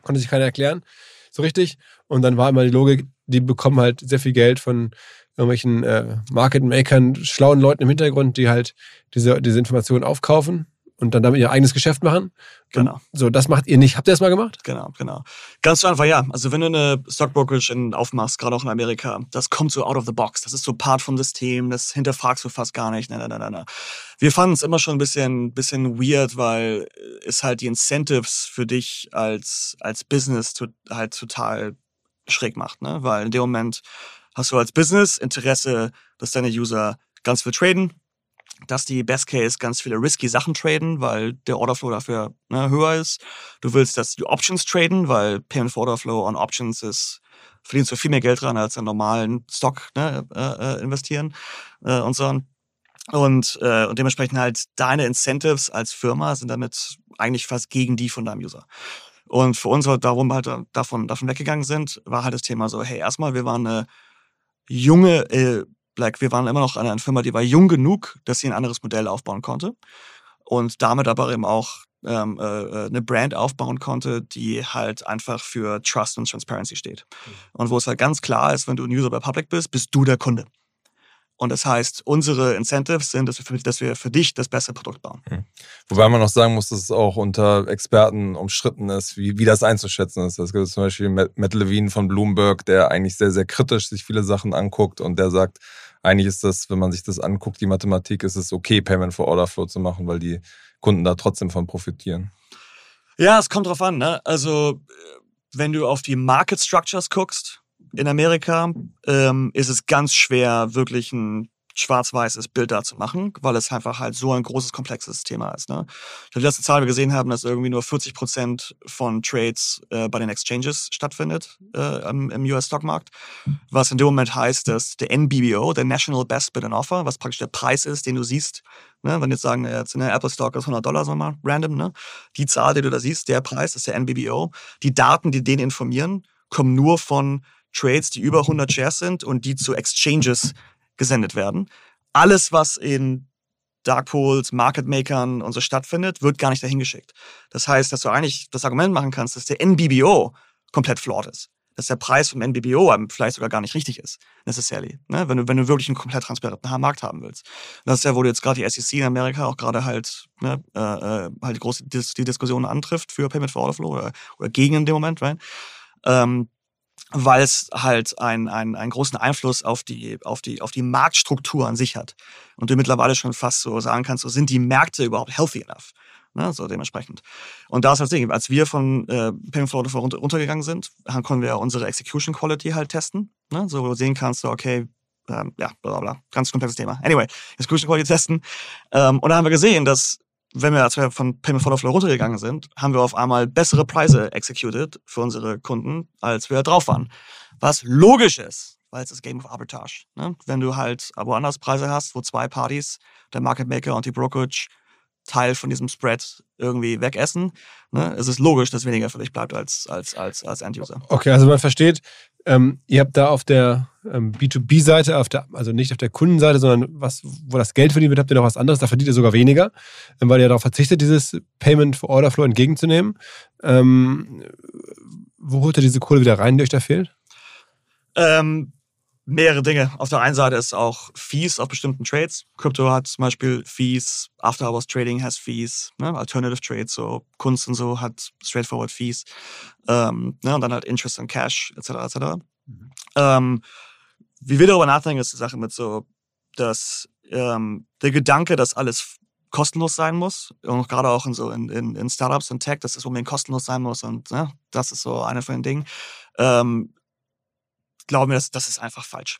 Konnte sich keiner erklären, so richtig. Und dann war immer die Logik, die bekommen halt sehr viel Geld von irgendwelchen äh, Market Makern, schlauen Leuten im Hintergrund, die halt diese, diese Informationen aufkaufen und dann damit ihr eigenes Geschäft machen. Genau. Und so, das macht ihr nicht. Habt ihr das mal gemacht? Genau, genau. Ganz einfach, ja. Also wenn du eine Stockbrokerage aufmachst, gerade auch in Amerika, das kommt so out of the box. Das ist so Part vom System, das hinterfragst du fast gar nicht. Nein, nein, nein, nein. Wir fanden es immer schon ein bisschen, bisschen weird, weil es halt die Incentives für dich als, als Business to, halt total schräg macht. Ne? Weil in dem Moment hast du als Business Interesse, dass deine User ganz viel traden, dass die Best Case ganz viele risky Sachen traden, weil der Orderflow dafür ne, höher ist. Du willst, dass die Options traden, weil Payment for Orderflow on Options ist, verdienst du viel mehr Geld dran als an normalen Stock ne, äh, äh, investieren äh, und so. Und, äh, und dementsprechend halt deine Incentives als Firma sind damit eigentlich fast gegen die von deinem User. Und für uns, darum halt davon, davon weggegangen sind, war halt das Thema so, hey, erstmal, wir waren eine junge äh, like, wir waren immer noch eine Firma, die war jung genug, dass sie ein anderes Modell aufbauen konnte und damit aber eben auch ähm, äh, äh, eine Brand aufbauen konnte, die halt einfach für Trust und Transparency steht. Mhm. Und wo es halt ganz klar ist, wenn du ein User bei Public bist, bist du der Kunde. Und das heißt, unsere Incentives sind, dass wir für, dass wir für dich das beste Produkt bauen. Mhm. Wobei man noch sagen muss, dass es auch unter Experten umstritten ist, wie, wie das einzuschätzen ist. Es gibt zum Beispiel Matt Levine von Bloomberg, der eigentlich sehr, sehr kritisch sich viele Sachen anguckt und der sagt, eigentlich ist das, wenn man sich das anguckt, die Mathematik, ist es okay, Payment for Order Flow zu machen, weil die Kunden da trotzdem von profitieren. Ja, es kommt drauf an. Ne? Also, wenn du auf die Market Structures guckst, in Amerika ähm, ist es ganz schwer, wirklich ein schwarz-weißes Bild da zu machen, weil es einfach halt so ein großes, komplexes Thema ist. Ne? Ich habe die letzte Zahl, wir gesehen haben, dass irgendwie nur 40 Prozent von Trades äh, bei den Exchanges stattfindet äh, im, im US-Stockmarkt, was in dem Moment heißt, dass der NBBO, der National Best Bid and Offer, was praktisch der Preis ist, den du siehst, ne? wenn jetzt sagen, jetzt in der Apple Stock ist 100 Dollar, sagen wir mal, random, ne? die Zahl, die du da siehst, der Preis ist der NBBO, die Daten, die den informieren, kommen nur von Trades, die über 100 Shares sind und die zu Exchanges gesendet werden. Alles, was in Dark Pools, Market Makern und so stattfindet, wird gar nicht dahin geschickt. Das heißt, dass du eigentlich das Argument machen kannst, dass der NBBO komplett flawed ist. Dass der Preis vom NBBO vielleicht sogar gar nicht richtig ist, necessarily. Ne? Wenn, du, wenn du wirklich einen komplett transparenten Markt haben willst. Das ist ja, wo du jetzt gerade die SEC in Amerika auch gerade halt, ne, äh, äh halt die große die Diskussion antrifft für Payment for Order Flow oder, oder gegen in dem Moment, right? Ähm, weil es halt einen, einen, einen großen Einfluss auf die, auf, die, auf die Marktstruktur an sich hat. Und du mittlerweile schon fast so sagen kannst, so sind die Märkte überhaupt healthy enough? Ne, so dementsprechend. Und da ist das Ding, als wir von äh, Payment Flow runter, runtergegangen sind, konnten wir unsere Execution Quality halt testen. Ne, so wo du sehen kannst, so, okay, ähm, ja, bla bla, ganz komplexes Thema. Anyway, Execution Quality testen. Ähm, und da haben wir gesehen, dass wenn wir, als wir von Payment for Flow runtergegangen sind, haben wir auf einmal bessere Preise executed für unsere Kunden, als wir drauf waren. Was logisch ist, weil es ist Game of Arbitrage. Ne? Wenn du halt woanders Preise hast, wo zwei Partys, der Market Maker und die Brokerage, Teil von diesem Spread irgendwie wegessen, ne? es ist logisch, dass weniger für dich bleibt als, als, als, als End-User. Okay, also man versteht, ähm, ihr habt da auf der ähm, B2B-Seite, also nicht auf der Kundenseite, sondern was, wo das Geld verdient wird, habt ihr noch was anderes. Da verdient ihr sogar weniger, ähm, weil ihr darauf verzichtet, dieses Payment for Order Flow entgegenzunehmen. Ähm, wo holt ihr diese Kohle wieder rein, die euch da fehlt? Ähm, mehrere Dinge. Auf der einen Seite ist auch Fees auf bestimmten Trades. Crypto hat zum Beispiel Fees, After Hours Trading has Fees, ne? Alternative Trades, so Kunst und so hat straightforward Fees. Ähm, ne? Und dann halt Interest und Cash, etc. etc. Mhm. Ähm, wie wir darüber nachdenken, ist die Sache mit so, dass ähm, der Gedanke, dass alles kostenlos sein muss und gerade auch in so in, in, in Startups und Tech, dass es unbedingt kostenlos sein muss und ne, das ist so eine von den Dingen. Ähm, glauben wir, dass das ist einfach falsch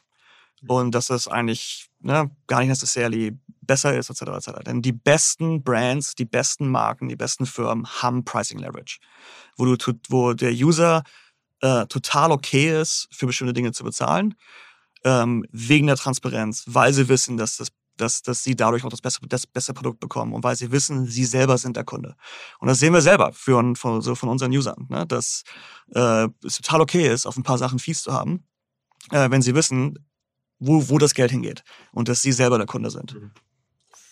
mhm. und dass es eigentlich ne, gar nicht necessarily besser ist etc. etc. Denn die besten Brands, die besten Marken, die besten Firmen haben Pricing Leverage, wo du wo der User äh, total okay ist, für bestimmte Dinge zu bezahlen ähm, wegen der Transparenz, weil sie wissen, dass, das, dass, dass sie dadurch auch das beste, das beste Produkt bekommen und weil sie wissen, sie selber sind der Kunde. Und das sehen wir selber für, von, so von unseren Usern, ne? dass äh, es total okay ist, auf ein paar Sachen fies zu haben, äh, wenn sie wissen, wo, wo das Geld hingeht und dass sie selber der Kunde sind. Mhm.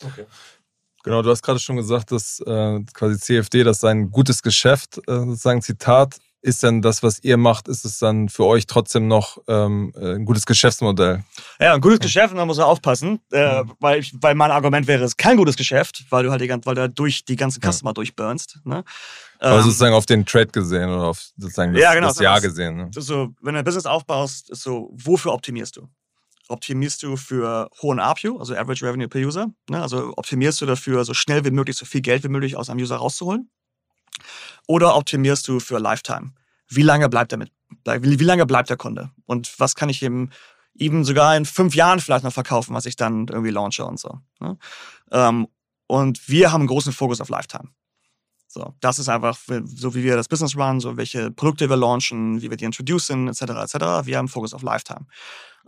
Okay. Genau, du hast gerade schon gesagt, dass äh, quasi CFD, das sein gutes Geschäft, äh, sozusagen Zitat, ist denn das, was ihr macht, ist es dann für euch trotzdem noch ähm, ein gutes Geschäftsmodell? Ja, ein gutes Geschäft, und da muss man aufpassen, äh, weil, ich, weil mein Argument wäre, es ist kein gutes Geschäft, weil du halt die, weil du durch die ganzen Customer ja. durchburnst. Ne? Aber ähm, sozusagen auf den Trade gesehen oder auf sozusagen das, ja, genau, das Jahr gesehen. Ne? So, wenn du ein Business aufbaust, ist so, wofür optimierst du? Optimierst du für hohen ARPU, also Average Revenue per User? Ne? Also optimierst du dafür, so schnell wie möglich, so viel Geld wie möglich aus einem User rauszuholen? Oder optimierst du für Lifetime? Wie lange bleibt er mit, wie, lange bleibt der Kunde? Und was kann ich ihm eben sogar in fünf Jahren vielleicht noch verkaufen, was ich dann irgendwie launche und so. Ne? Ähm, und wir haben einen großen Fokus auf Lifetime. So, das ist einfach so, wie wir das Business run, so welche Produkte wir launchen, wie wir die introducen, etc., etc. Wir haben Fokus auf Lifetime.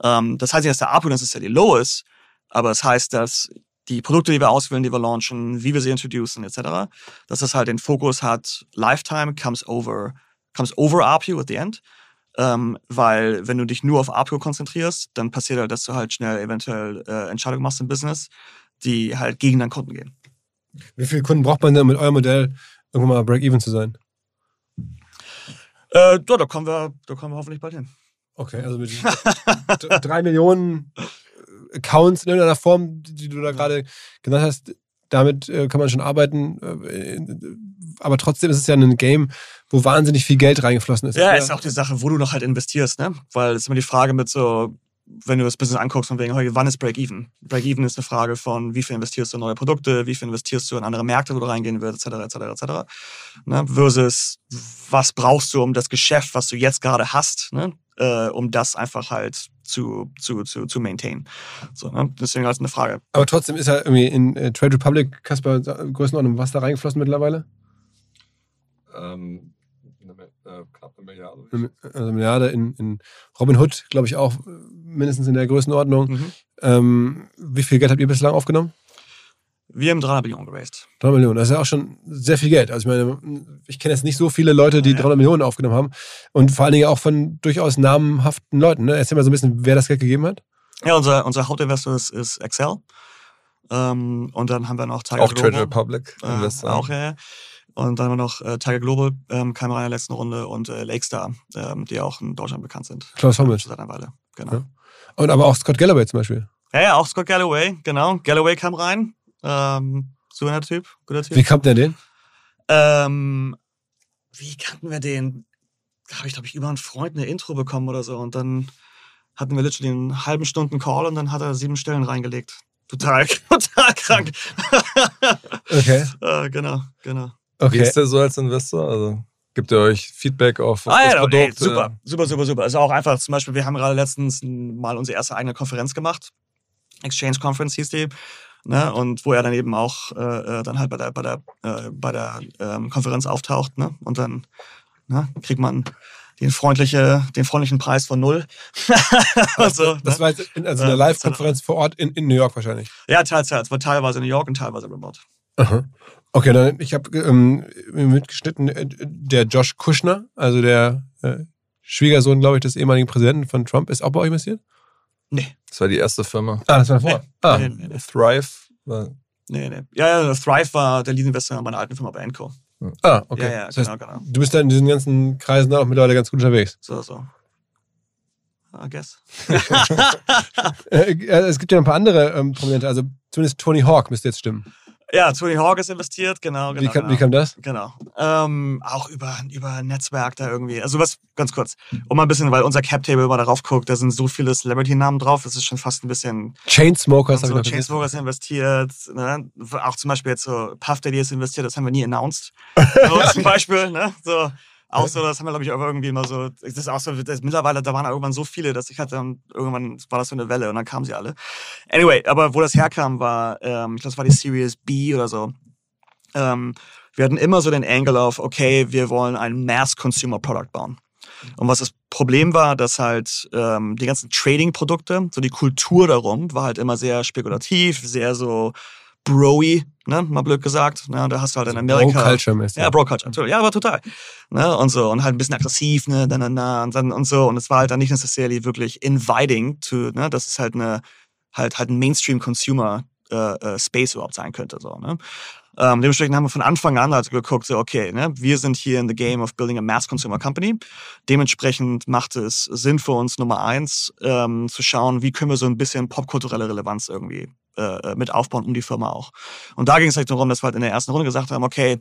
Ähm, das heißt nicht, dass der ARPU necessarily low ist, aber es das heißt, dass die Produkte, die wir auswählen, die wir launchen, wie wir sie introducen, etc., dass das halt den Fokus hat, Lifetime comes over, comes over ARPU at the end. Ähm, weil wenn du dich nur auf ARPU konzentrierst, dann passiert halt, dass du halt schnell eventuell äh, Entscheidungen machst im Business, die halt gegen deinen Kunden gehen. Wie viele Kunden braucht man denn mit eurem Modell, irgendwann mal Break-Even zu sein? Äh, da, da, kommen wir, da kommen wir hoffentlich bald hin. Okay, also mit drei Millionen Accounts in irgendeiner Form, die du da gerade genannt hast, damit äh, kann man schon arbeiten. Äh, aber trotzdem ist es ja ein Game, wo wahnsinnig viel Geld reingeflossen ist. Ja, ist auch die Sache, wo du noch halt investierst, ne? Weil es ist immer die Frage mit so, wenn du das Business anguckst, von wegen, wann ist Break-Even? Break-Even ist eine Frage von, wie viel investierst du in neue Produkte, wie viel investierst du in andere Märkte, wo du reingehen willst, etc., etc., etc. Ne? Versus, was brauchst du, um das Geschäft, was du jetzt gerade hast, ne? äh, um das einfach halt zu, zu, zu, zu maintain. So, ne? Deswegen halt eine Frage. Aber trotzdem ist ja irgendwie in äh, Trade Republic, Kasper, Größenordnung, was da reingeflossen mittlerweile? Ähm, äh, knapp eine Milliarde. Also eine Milliarde in, in Robin Hood, glaube ich, auch mindestens in der Größenordnung. Mhm. Ähm, wie viel Geld habt ihr bislang aufgenommen? Wir haben 300 Millionen geraced. 300 Millionen, das ist ja auch schon sehr viel Geld. Also ich meine, ich kenne jetzt nicht so viele Leute, die ja. 300 Millionen aufgenommen haben und vor allen Dingen auch von durchaus namhaften Leuten. Ne? Erzähl mal so ein bisschen, wer das Geld gegeben hat. Ja, unser, unser Hauptinvestor ist, ist Excel. Ähm, und dann haben wir noch Tiger Auch Global. Trade Republic äh, Investor. Auch, ja. Und dann haben wir noch äh, Tiger Global, ähm, kam rein in der letzten Runde und äh, Lakestar, ähm, die auch in Deutschland bekannt sind. Klaus Hommels. Seit einer Weile, genau. Ja. Und aber auch Scott Galloway zum Beispiel. Ja, ja, auch Scott Galloway, genau. Galloway kam rein. Ähm, so ein Typ, guter Typ. Wie kannte der den? Ähm, wie kannten wir den? Da habe ich, glaube ich, über einen Freund eine Intro bekommen oder so. Und dann hatten wir literally einen halben Stunden Call und dann hat er sieben Stellen reingelegt. Total, total krank. okay. äh, genau, genau. Okay. Wie ist der so als Investor? Also gibt er euch Feedback auf, auf ah, das ja, Produkt? Ey, super, super, super, super. Also auch einfach zum Beispiel, wir haben gerade letztens mal unsere erste eigene Konferenz gemacht. Exchange Conference hieß die. Ne? Und wo er dann eben auch äh, äh, dann halt bei der, bei der, äh, bei der ähm, Konferenz auftaucht. Ne? Und dann ne, kriegt man den, freundliche, den freundlichen Preis von null. so, das ne? war jetzt in, also eine Live-Konferenz vor Ort in, in New York wahrscheinlich. Ja, teils, teils. War teilweise in New York und teilweise remote. Aha. Okay, dann ich habe ähm, mitgeschnitten äh, der Josh Kushner, also der äh, Schwiegersohn, glaube ich, des ehemaligen Präsidenten von Trump, ist auch bei euch investiert? Nee. Das war die erste Firma. Ah, das war davor. Nee. Ah, nee, nee, Thrive war. Nee, nee. Ja, ja, Thrive war der Lead-Investor meiner alten Firma bei Enco. Ah, okay. Ja, ja, das heißt, genau, genau. Du bist da in diesen ganzen Kreisen auch mittlerweile ganz gut unterwegs. So, so. I guess. Äh, äh, es gibt ja ein paar andere ähm, Prominente, also zumindest Tony Hawk müsste jetzt stimmen. Ja, Tony Hawk ist investiert, genau. genau wie, kam, genau. wie kam das? Genau. Ähm, auch über, über Netzwerk da irgendwie. Also was, ganz kurz, um mal ein bisschen, weil unser Cap-Table mal darauf guckt, da sind so viele Celebrity-Namen drauf, das ist schon fast ein bisschen... Chainsmokers. So, Chainsmokers investiert, ne? auch zum Beispiel jetzt so Puff Daddy ist investiert, das haben wir nie announced. So zum Beispiel, ne? So, auch so, das haben wir, glaube ich, auch irgendwie immer so. Das ist auch so, das, mittlerweile, da waren irgendwann so viele, dass ich hatte dann irgendwann war das so eine Welle und dann kamen sie alle. Anyway, aber wo das herkam, war, ähm, ich glaube, das war die Series B oder so. Ähm, wir hatten immer so den Angle auf, okay, wir wollen ein Mass-Consumer-Product bauen. Und was das Problem war, dass halt ähm, die ganzen Trading-Produkte, so die Kultur darum, war halt immer sehr spekulativ, sehr so broy, ne, mal blöd gesagt. Ne, da hast du halt in Amerika. Bro-Culture-mäßig. Ja, Bro-Culture, ja, aber total. Ne, und so, und halt ein bisschen aggressiv, ne, na, na, na, und, dann, und so. Und es war halt dann nicht necessarily wirklich inviting to, ne, das ist halt eine, halt, halt ein Mainstream-Consumer äh, äh, Space überhaupt sein könnte. So, ne? Ähm, dementsprechend haben wir von Anfang an also geguckt, so, okay, ne, wir sind hier in the game of building a mass consumer company. Dementsprechend macht es Sinn für uns, Nummer eins, ähm, zu schauen, wie können wir so ein bisschen popkulturelle Relevanz irgendwie äh, mit aufbauen um die Firma auch. Und da ging es halt darum, dass wir halt in der ersten Runde gesagt haben, okay,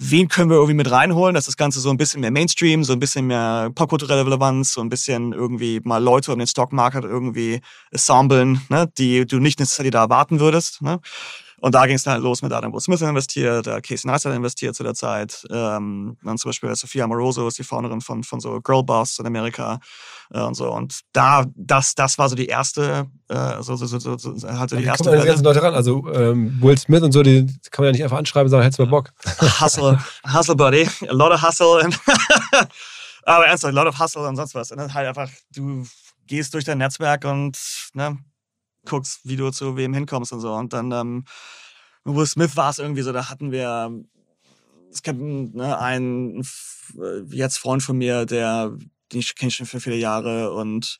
wen können wir irgendwie mit reinholen, dass das Ganze so ein bisschen mehr Mainstream, so ein bisschen mehr popkulturelle Relevanz, so ein bisschen irgendwie mal Leute um den Stockmarket irgendwie assemblen, ne, die du nicht necessarily da erwarten würdest. Ne? Und da ging es dann halt los mit Adam Will Smith investiert, der Casey Neistat investiert zu der Zeit. Ähm, dann zum Beispiel Sophia Amoroso ist die Founderin von, von so Girlboss in Amerika äh, und so. Und da, das, das war so die erste, äh, so, so, so, so, halt so die erste. Kommen die ganzen Leute ran. Also ähm, Will Smith und so, die kann man ja nicht einfach anschreiben und sagen, hättest du mal Bock. Hustle, Hustle Buddy, a lot of Hustle. aber ernsthaft, a lot of Hustle und sonst was. Und dann halt einfach, du gehst durch dein Netzwerk und ne, guckst, wie du zu wem hinkommst und so. Und dann ähm, Will Smith war es irgendwie so, da hatten wir es gibt ne, einen jetzt Freund von mir, der den kenne ich schon für viele Jahre und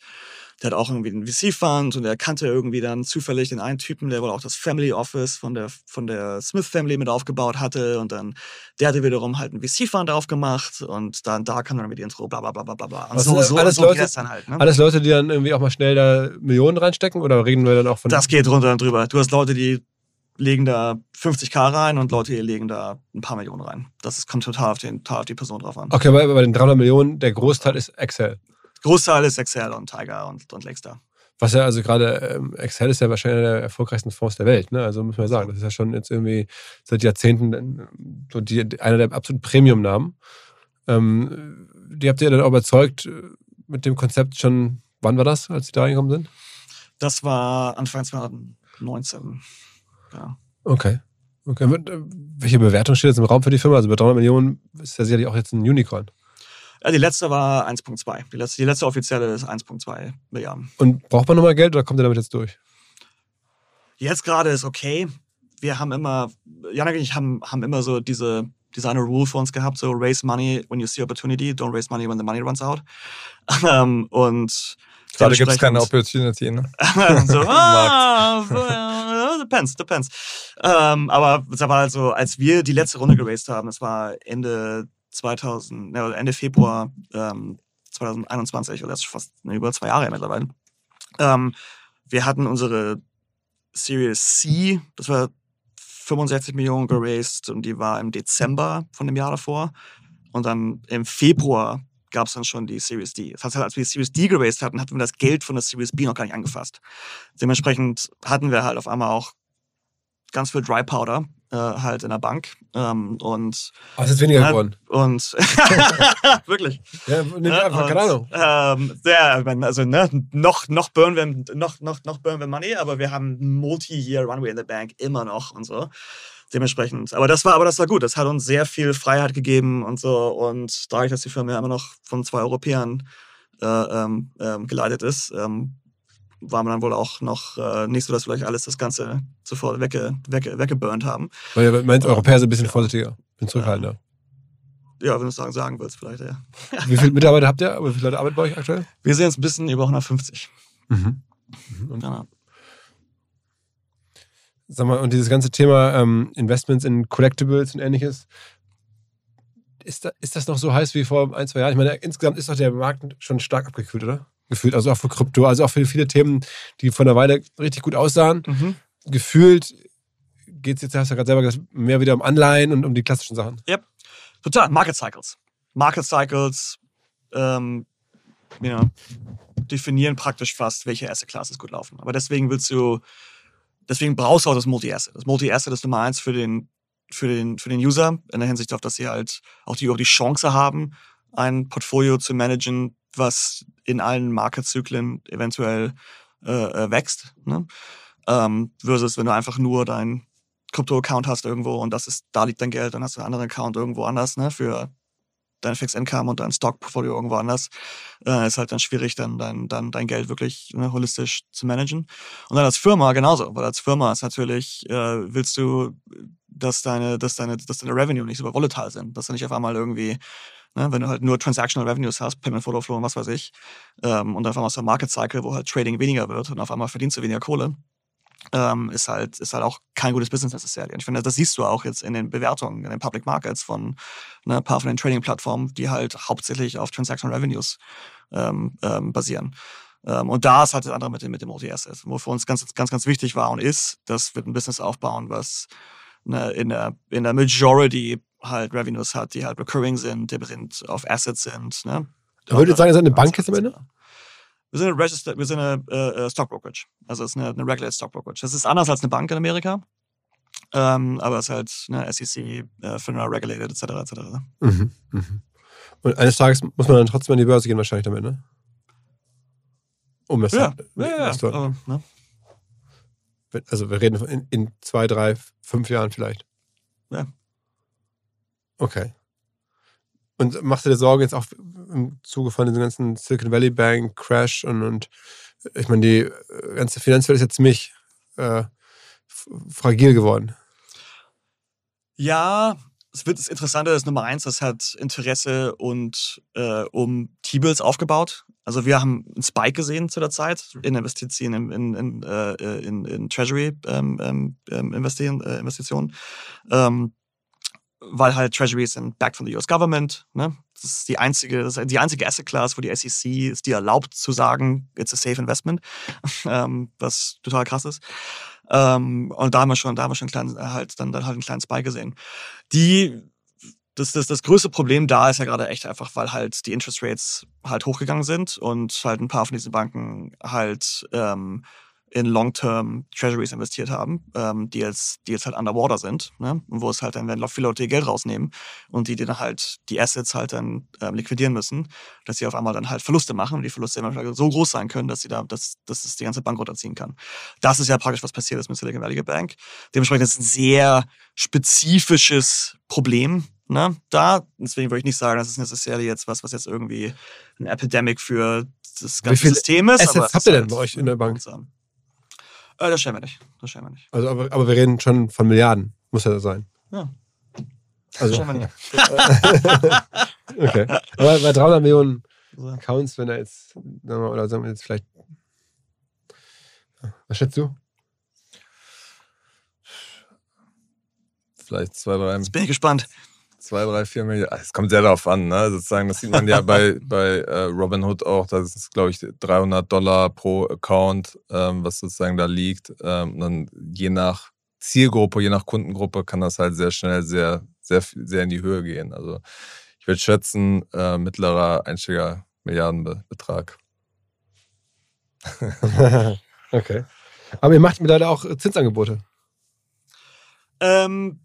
der hat auch irgendwie einen VC-Fund und der kannte irgendwie dann zufällig den einen Typen, der wohl auch das Family Office von der, von der Smith Family mit aufgebaut hatte und dann der hatte wiederum halt einen VC-Fund aufgemacht und dann da kam dann mit Intro, bla bla bla bla bla. Und so, so, alles, so Leute, dann halt, ne? alles Leute, die dann irgendwie auch mal schnell da Millionen reinstecken oder reden wir dann auch von... Das geht runter und drüber. Du hast Leute, die legen da 50k rein und Leute hier legen da ein paar Millionen rein. Das kommt total auf, den, total auf die Person drauf an. Okay, aber bei den 300 Millionen, der Großteil ist Excel. Großteil ist Excel und Tiger und, und Lakestar. Was ja, also gerade ähm, Excel ist ja wahrscheinlich einer der erfolgreichsten Fonds der Welt, ne? Also muss man sagen, das ist ja schon jetzt irgendwie seit Jahrzehnten so die, einer der absoluten Premium-Namen. Ähm, die habt ihr dann auch überzeugt äh, mit dem Konzept schon, wann war das, als sie da reingekommen sind? Das war Anfang 2019. Ja. Okay. okay. Äh, welche Bewertung steht jetzt im Raum für die Firma? Also bei 300 Millionen ist ja sicherlich auch jetzt ein Unicorn. Ja, die letzte war 1,2. Die letzte, die letzte offizielle ist 1,2 Milliarden. Und braucht man nochmal Geld oder kommt ihr damit jetzt durch? Jetzt gerade ist okay. Wir haben immer, Janik und ich haben, haben immer so diese, diese eine Rule für uns gehabt, so raise money when you see opportunity, don't raise money when the money runs out. Um, und Gerade gibt es keine Opportunity, ne? so, ah, depends, depends. Um, aber es war also, als wir die letzte Runde geraced haben, das war Ende 2000, ne, Ende Februar ähm, 2021, oder das ist fast ne, über zwei Jahre mittlerweile. Ähm, wir hatten unsere Series C, das war 65 Millionen geraced und die war im Dezember von dem Jahr davor. Und dann im Februar gab es dann schon die Series D. Das heißt, als wir die Series D geraced hatten, hatten wir das Geld von der Series B noch gar nicht angefasst. Dementsprechend hatten wir halt auf einmal auch ganz viel Dry Powder äh, halt in der Bank. Ähm, und, Aber es ist weniger geworden. Und wirklich. Ja, nicht einfach, keine Ahnung. Ähm, ja, also ne, noch, noch, burn wir, noch, noch, noch burn wir Money, aber wir haben Multi-Year Runway in the Bank immer noch und so. Dementsprechend. Aber das war, aber das war gut. Das hat uns sehr viel Freiheit gegeben und so. Und dadurch, dass die Firma ja immer noch von zwei Europäern äh, ähm, ähm geleitet ist, ähm, war man dann wohl auch noch äh, nicht so, dass vielleicht alles das Ganze sofort wegge, wegge, weggeburnt haben. Weil ihr meint, Europäer sind ein bisschen vorsichtiger, bin zurückhaltender. Ja, wenn du es sagen, sagen willst, vielleicht, ja. Wie viele Mitarbeiter habt ihr? Wie viele Leute arbeiten bei euch aktuell? Wir sind jetzt ein bisschen über 150. Mhm. mhm. Und, genau. Sag mal, und dieses ganze Thema ähm, Investments in Collectibles und ähnliches, ist, da, ist das noch so heiß wie vor ein, zwei Jahren? Ich meine, insgesamt ist doch der Markt schon stark abgekühlt, oder? Gefühlt, also auch für Krypto, also auch für viele Themen, die vor einer Weile richtig gut aussahen. Mhm. Gefühlt geht es jetzt, hast du ja gerade selber gesagt, mehr wieder um Anleihen und um die klassischen Sachen. Yep. Total. Market Cycles. Market Cycles ähm, know, definieren praktisch fast, welche Asset Classes gut laufen. Aber deswegen willst du, deswegen brauchst du auch das Multi-Asset. Das Multi-Asset ist Nummer eins für den, für den, für den User, in der Hinsicht auf, dass sie halt auch die, auch die Chance haben, ein Portfolio zu managen, was in allen Marketzyklen eventuell äh, äh, wächst. Ne? Ähm, versus wenn du einfach nur dein Krypto-Account hast irgendwo und das ist, da liegt dein Geld, dann hast du einen anderen Account irgendwo anders, ne, für dein Fixed Income und dein Stock-Portfolio irgendwo anders, äh, ist halt dann schwierig, dann dein, dann dein Geld wirklich ne, holistisch zu managen. Und dann als Firma genauso, weil als Firma ist natürlich, äh, willst du, dass deine, dass deine, dass deine Revenue nicht so volatile sind, dass du nicht auf einmal irgendwie Ne, wenn du halt nur Transactional Revenues hast, Payment Photo Flow und was weiß ich, ähm, und einfach mal so ein Market Cycle, wo halt Trading weniger wird und auf einmal verdienst du weniger Kohle, ähm, ist halt ist halt auch kein gutes Business necessarily. Und ich finde, das siehst du auch jetzt in den Bewertungen, in den Public Markets von ne, ein paar von den Trading-Plattformen, die halt hauptsächlich auf Transaction Revenues ähm, ähm, basieren. Ähm, und da ist halt das andere mit dem, mit dem OTS, wo für uns ganz, ganz, ganz wichtig war und ist, dass wir ein Business aufbauen, was ne, in, der, in der Majority halt Revenues hat, die halt recurring sind, die auf Assets sind. Ne? Würdet ihr sagen, ihr seid eine Bank jetzt am Ende? Wir sind eine, Registered, wir sind eine äh, Stock Brokerage. Also es ist eine, eine Regulated Stock Brokerage. Das ist anders als eine Bank in Amerika. Ähm, aber es ist halt eine SEC, äh, FINRA regulated, etc. etc. Mhm, mhm. Und eines Tages muss man dann trotzdem an die Börse gehen, wahrscheinlich damit, ne? Um das ja, ja, ja, ja. Aber, ne? Also wir reden in, in zwei, drei, fünf Jahren vielleicht. Ja. Okay. Und machst du dir Sorge jetzt auch im Zuge von diesem ganzen Silicon Valley Bank Crash und, und ich meine, die äh, ganze Finanzwelt ist jetzt ziemlich äh, fragil geworden. Ja, es wird das Interessante ist Nummer eins, das hat Interesse und äh, um T-Bills aufgebaut. Also wir haben einen Spike gesehen zu der Zeit in Investitionen, in, in, in, äh, in, in Treasury ähm, ähm, ähm Investieren, äh. Ähm, weil halt Treasuries sind backed from the US Government. Ne? Das ist die einzige, das ist die einzige Asset Class, wo die SEC ist die erlaubt zu sagen, it's a safe investment, ähm, was total krass ist. Ähm, und da haben wir schon, da haben wir schon einen kleinen, halt, dann, dann halt einen kleinen Spy gesehen. Die, das, das, das größte Problem da ist ja gerade echt einfach, weil halt die Interest Rates halt hochgegangen sind und halt ein paar von diesen Banken halt ähm, in Long-Term Treasuries investiert haben, ähm, die, jetzt, die jetzt halt underwater sind, ne? und wo es halt dann, wenn viele Leute ihr Geld rausnehmen und die dann halt die Assets halt dann ähm, liquidieren müssen, dass sie auf einmal dann halt Verluste machen und die Verluste immer so groß sein können, dass sie da, dass, dass es die ganze Bank runterziehen kann. Das ist ja praktisch, was passiert ist mit Silicon Valley Bank. Dementsprechend ist es ein sehr spezifisches Problem, ne, da. Deswegen würde ich nicht sagen, das ist necessarily jetzt was, was jetzt irgendwie ein Epidemic für das ganze System ist. Assets habt ihr denn halt bei euch in der Bank? Äh, das stellen wir nicht. Das stellen wir nicht. Also, aber, aber wir reden schon von Milliarden, muss ja sein. Ja. Also, das stellen wir nicht. okay. Aber bei 300 Millionen Accounts, wenn er jetzt, oder sagen wir jetzt vielleicht, was schätzt du? Vielleicht zwei, drei. Jetzt bin ich gespannt zwei, drei, vier Millionen. Es kommt sehr darauf an, ne? Sozusagen, das sieht man ja bei, bei äh, Robinhood auch. Das ist, glaube ich, 300 Dollar pro Account, ähm, was sozusagen da liegt. Ähm, dann je nach Zielgruppe, je nach Kundengruppe kann das halt sehr schnell sehr, sehr, sehr in die Höhe gehen. Also ich würde schätzen, äh, mittlerer Einsteiger Milliardenbetrag. okay. Aber ihr macht mir leider auch Zinsangebote. Ähm,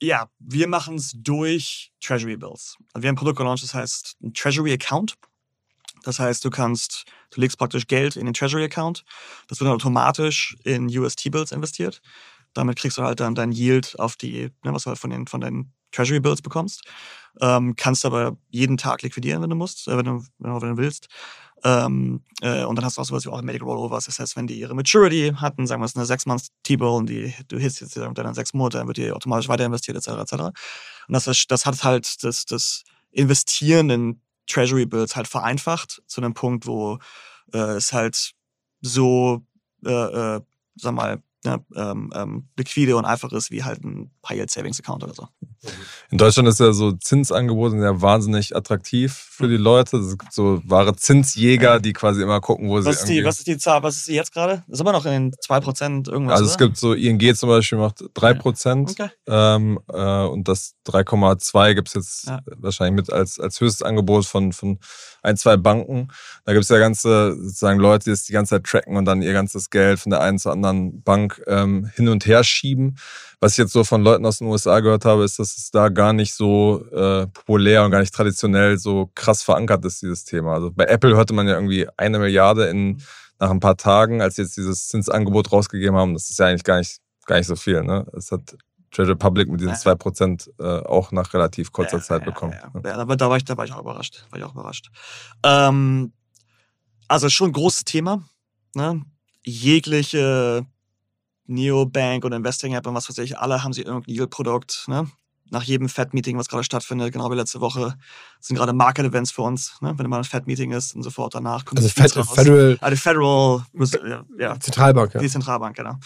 ja, wir machen es durch Treasury Bills. Also wir haben ein Produkt gelauncht, das heißt ein Treasury Account. Das heißt, du kannst, du legst praktisch Geld in den Treasury Account. Das wird dann automatisch in US T-Bills investiert. Damit kriegst du halt dann dein Yield auf die, ne, was du halt von den, von deinen Treasury Bills bekommst. Ähm, kannst aber jeden Tag liquidieren, wenn du musst, äh, wenn, du, wenn du willst. Ähm, äh, und dann hast du auch sowas wie Automatic Rollovers. Das heißt, wenn die ihre Maturity hatten, sagen wir es eine 6 months T-Bill und die, du hitst jetzt dann sechs Monate, dann wird die automatisch weiter investiert, etc. etc. Und das, das hat halt das, das Investieren in Treasury Bills halt vereinfacht zu einem Punkt, wo äh, es halt so, äh, äh, sag mal, ne, ähm, ähm, liquide und einfach ist wie halt ein High Yield Savings Account oder so. In Deutschland ist ja so Zinsangebote ja wahnsinnig attraktiv für die Leute. Es gibt so wahre Zinsjäger, die quasi immer gucken, wo was sie. Ist die, was ist die Zahl? Was ist die jetzt gerade? Ist immer noch in den 2% irgendwas. Also es oder? gibt so ING zum Beispiel macht 3%. Okay. Ähm, äh, und das 3,2 gibt es jetzt ja. wahrscheinlich mit als, als höchstes Angebot von, von ein, zwei Banken. Da gibt es ja ganze sozusagen Leute, die das die ganze Zeit tracken und dann ihr ganzes Geld von der einen zur anderen Bank ähm, hin und her schieben. Was ich jetzt so von Leuten aus den USA gehört habe, ist, dass es da gar nicht so äh, populär und gar nicht traditionell so krass verankert ist, dieses Thema. Also bei Apple hörte man ja irgendwie eine Milliarde in, nach ein paar Tagen, als sie jetzt dieses Zinsangebot rausgegeben haben. Das ist ja eigentlich gar nicht, gar nicht so viel. Ne? Es hat Treasure Public mit diesen 2% äh, auch nach relativ kurzer ja, Zeit bekommen. Ja, ja. ja, aber da war ich, da war ich auch überrascht. War ich auch überrascht. Ähm, also schon ein großes Thema. Ne? Jegliche Neobank oder Investing App und was weiß ich, alle haben sie irgendein Yield-Produkt. Ne? nach jedem Fed-Meeting, was gerade stattfindet, genau wie letzte Woche, sind gerade Market-Events für uns. Ne? Wenn mal ein Fed-Meeting ist und sofort danach kommt Also Fed, Federal. Ah, die Federal. Ja, Zentralbank, ja. Die Zentralbank, genau.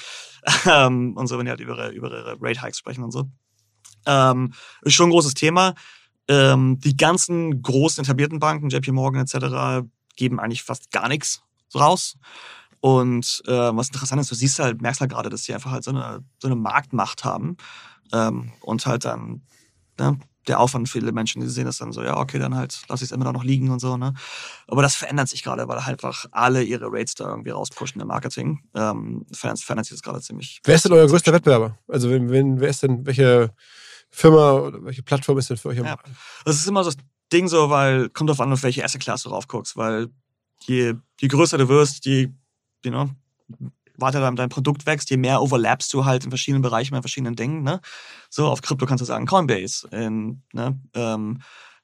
Ähm, und so, wenn die halt über ihre, über ihre Rate-Hikes sprechen und so. Ähm, ist schon ein großes Thema. Ähm, die ganzen großen etablierten Banken, JP Morgan etc., geben eigentlich fast gar nichts raus. Und äh, was interessant ist, du siehst halt, merkst halt gerade, dass die einfach halt so eine, so eine Marktmacht haben. Ähm, und halt dann, ne, der Aufwand für viele Menschen, die sehen das dann so, ja, okay, dann halt lass ich es immer noch liegen und so, ne. Aber das verändert sich gerade, weil halt einfach alle ihre Rates da irgendwie rauspushen im Marketing. Ähm, verändert, verändert sich das gerade ziemlich. Wer ist denn euer größter Wettbewerber? Also wenn, wenn, wer ist denn, welche Firma oder welche Plattform ist denn für euch? Ja, das ist immer so das Ding so, weil, kommt drauf an, auf welche erste Klasse du drauf guckst, weil je, je größer du wirst, je, you know, weiter dein, dein Produkt wächst, je mehr overlappst du halt in verschiedenen Bereichen, in verschiedenen Dingen. Ne? So, auf Krypto kannst du sagen Coinbase, in, ne, ähm,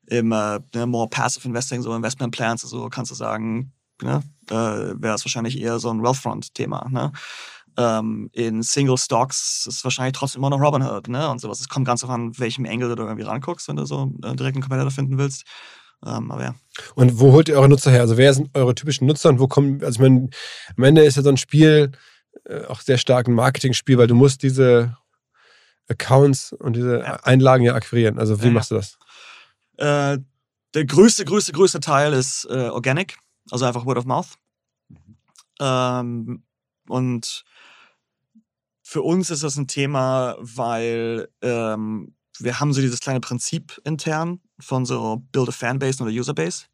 im äh, ne, more passive investing, so Investment Plans, so kannst du sagen, ne, äh, wäre es wahrscheinlich eher so ein Wealthfront-Thema. Ne? Ähm, in Single Stocks ist wahrscheinlich trotzdem immer noch Robinhood, ne? Und sowas. Es kommt ganz darauf an, welchem Engel du irgendwie ranguckst, wenn du so äh, direkt einen Competitor finden willst. Ähm, aber ja. Und wo holt ihr eure Nutzer her? Also wer sind eure typischen Nutzer und wo kommen, also ich meine, am Ende ist ja so ein Spiel äh, auch sehr stark ein Marketing-Spiel, weil du musst diese Accounts und diese ja. Einlagen ja akquirieren. Also wie ja, machst du das? Äh, der größte, größte, größte Teil ist äh, Organic, also einfach Word of Mouth. Ähm, und für uns ist das ein Thema, weil ähm, wir haben so dieses kleine Prinzip intern von so Build a Fanbase oder Userbase.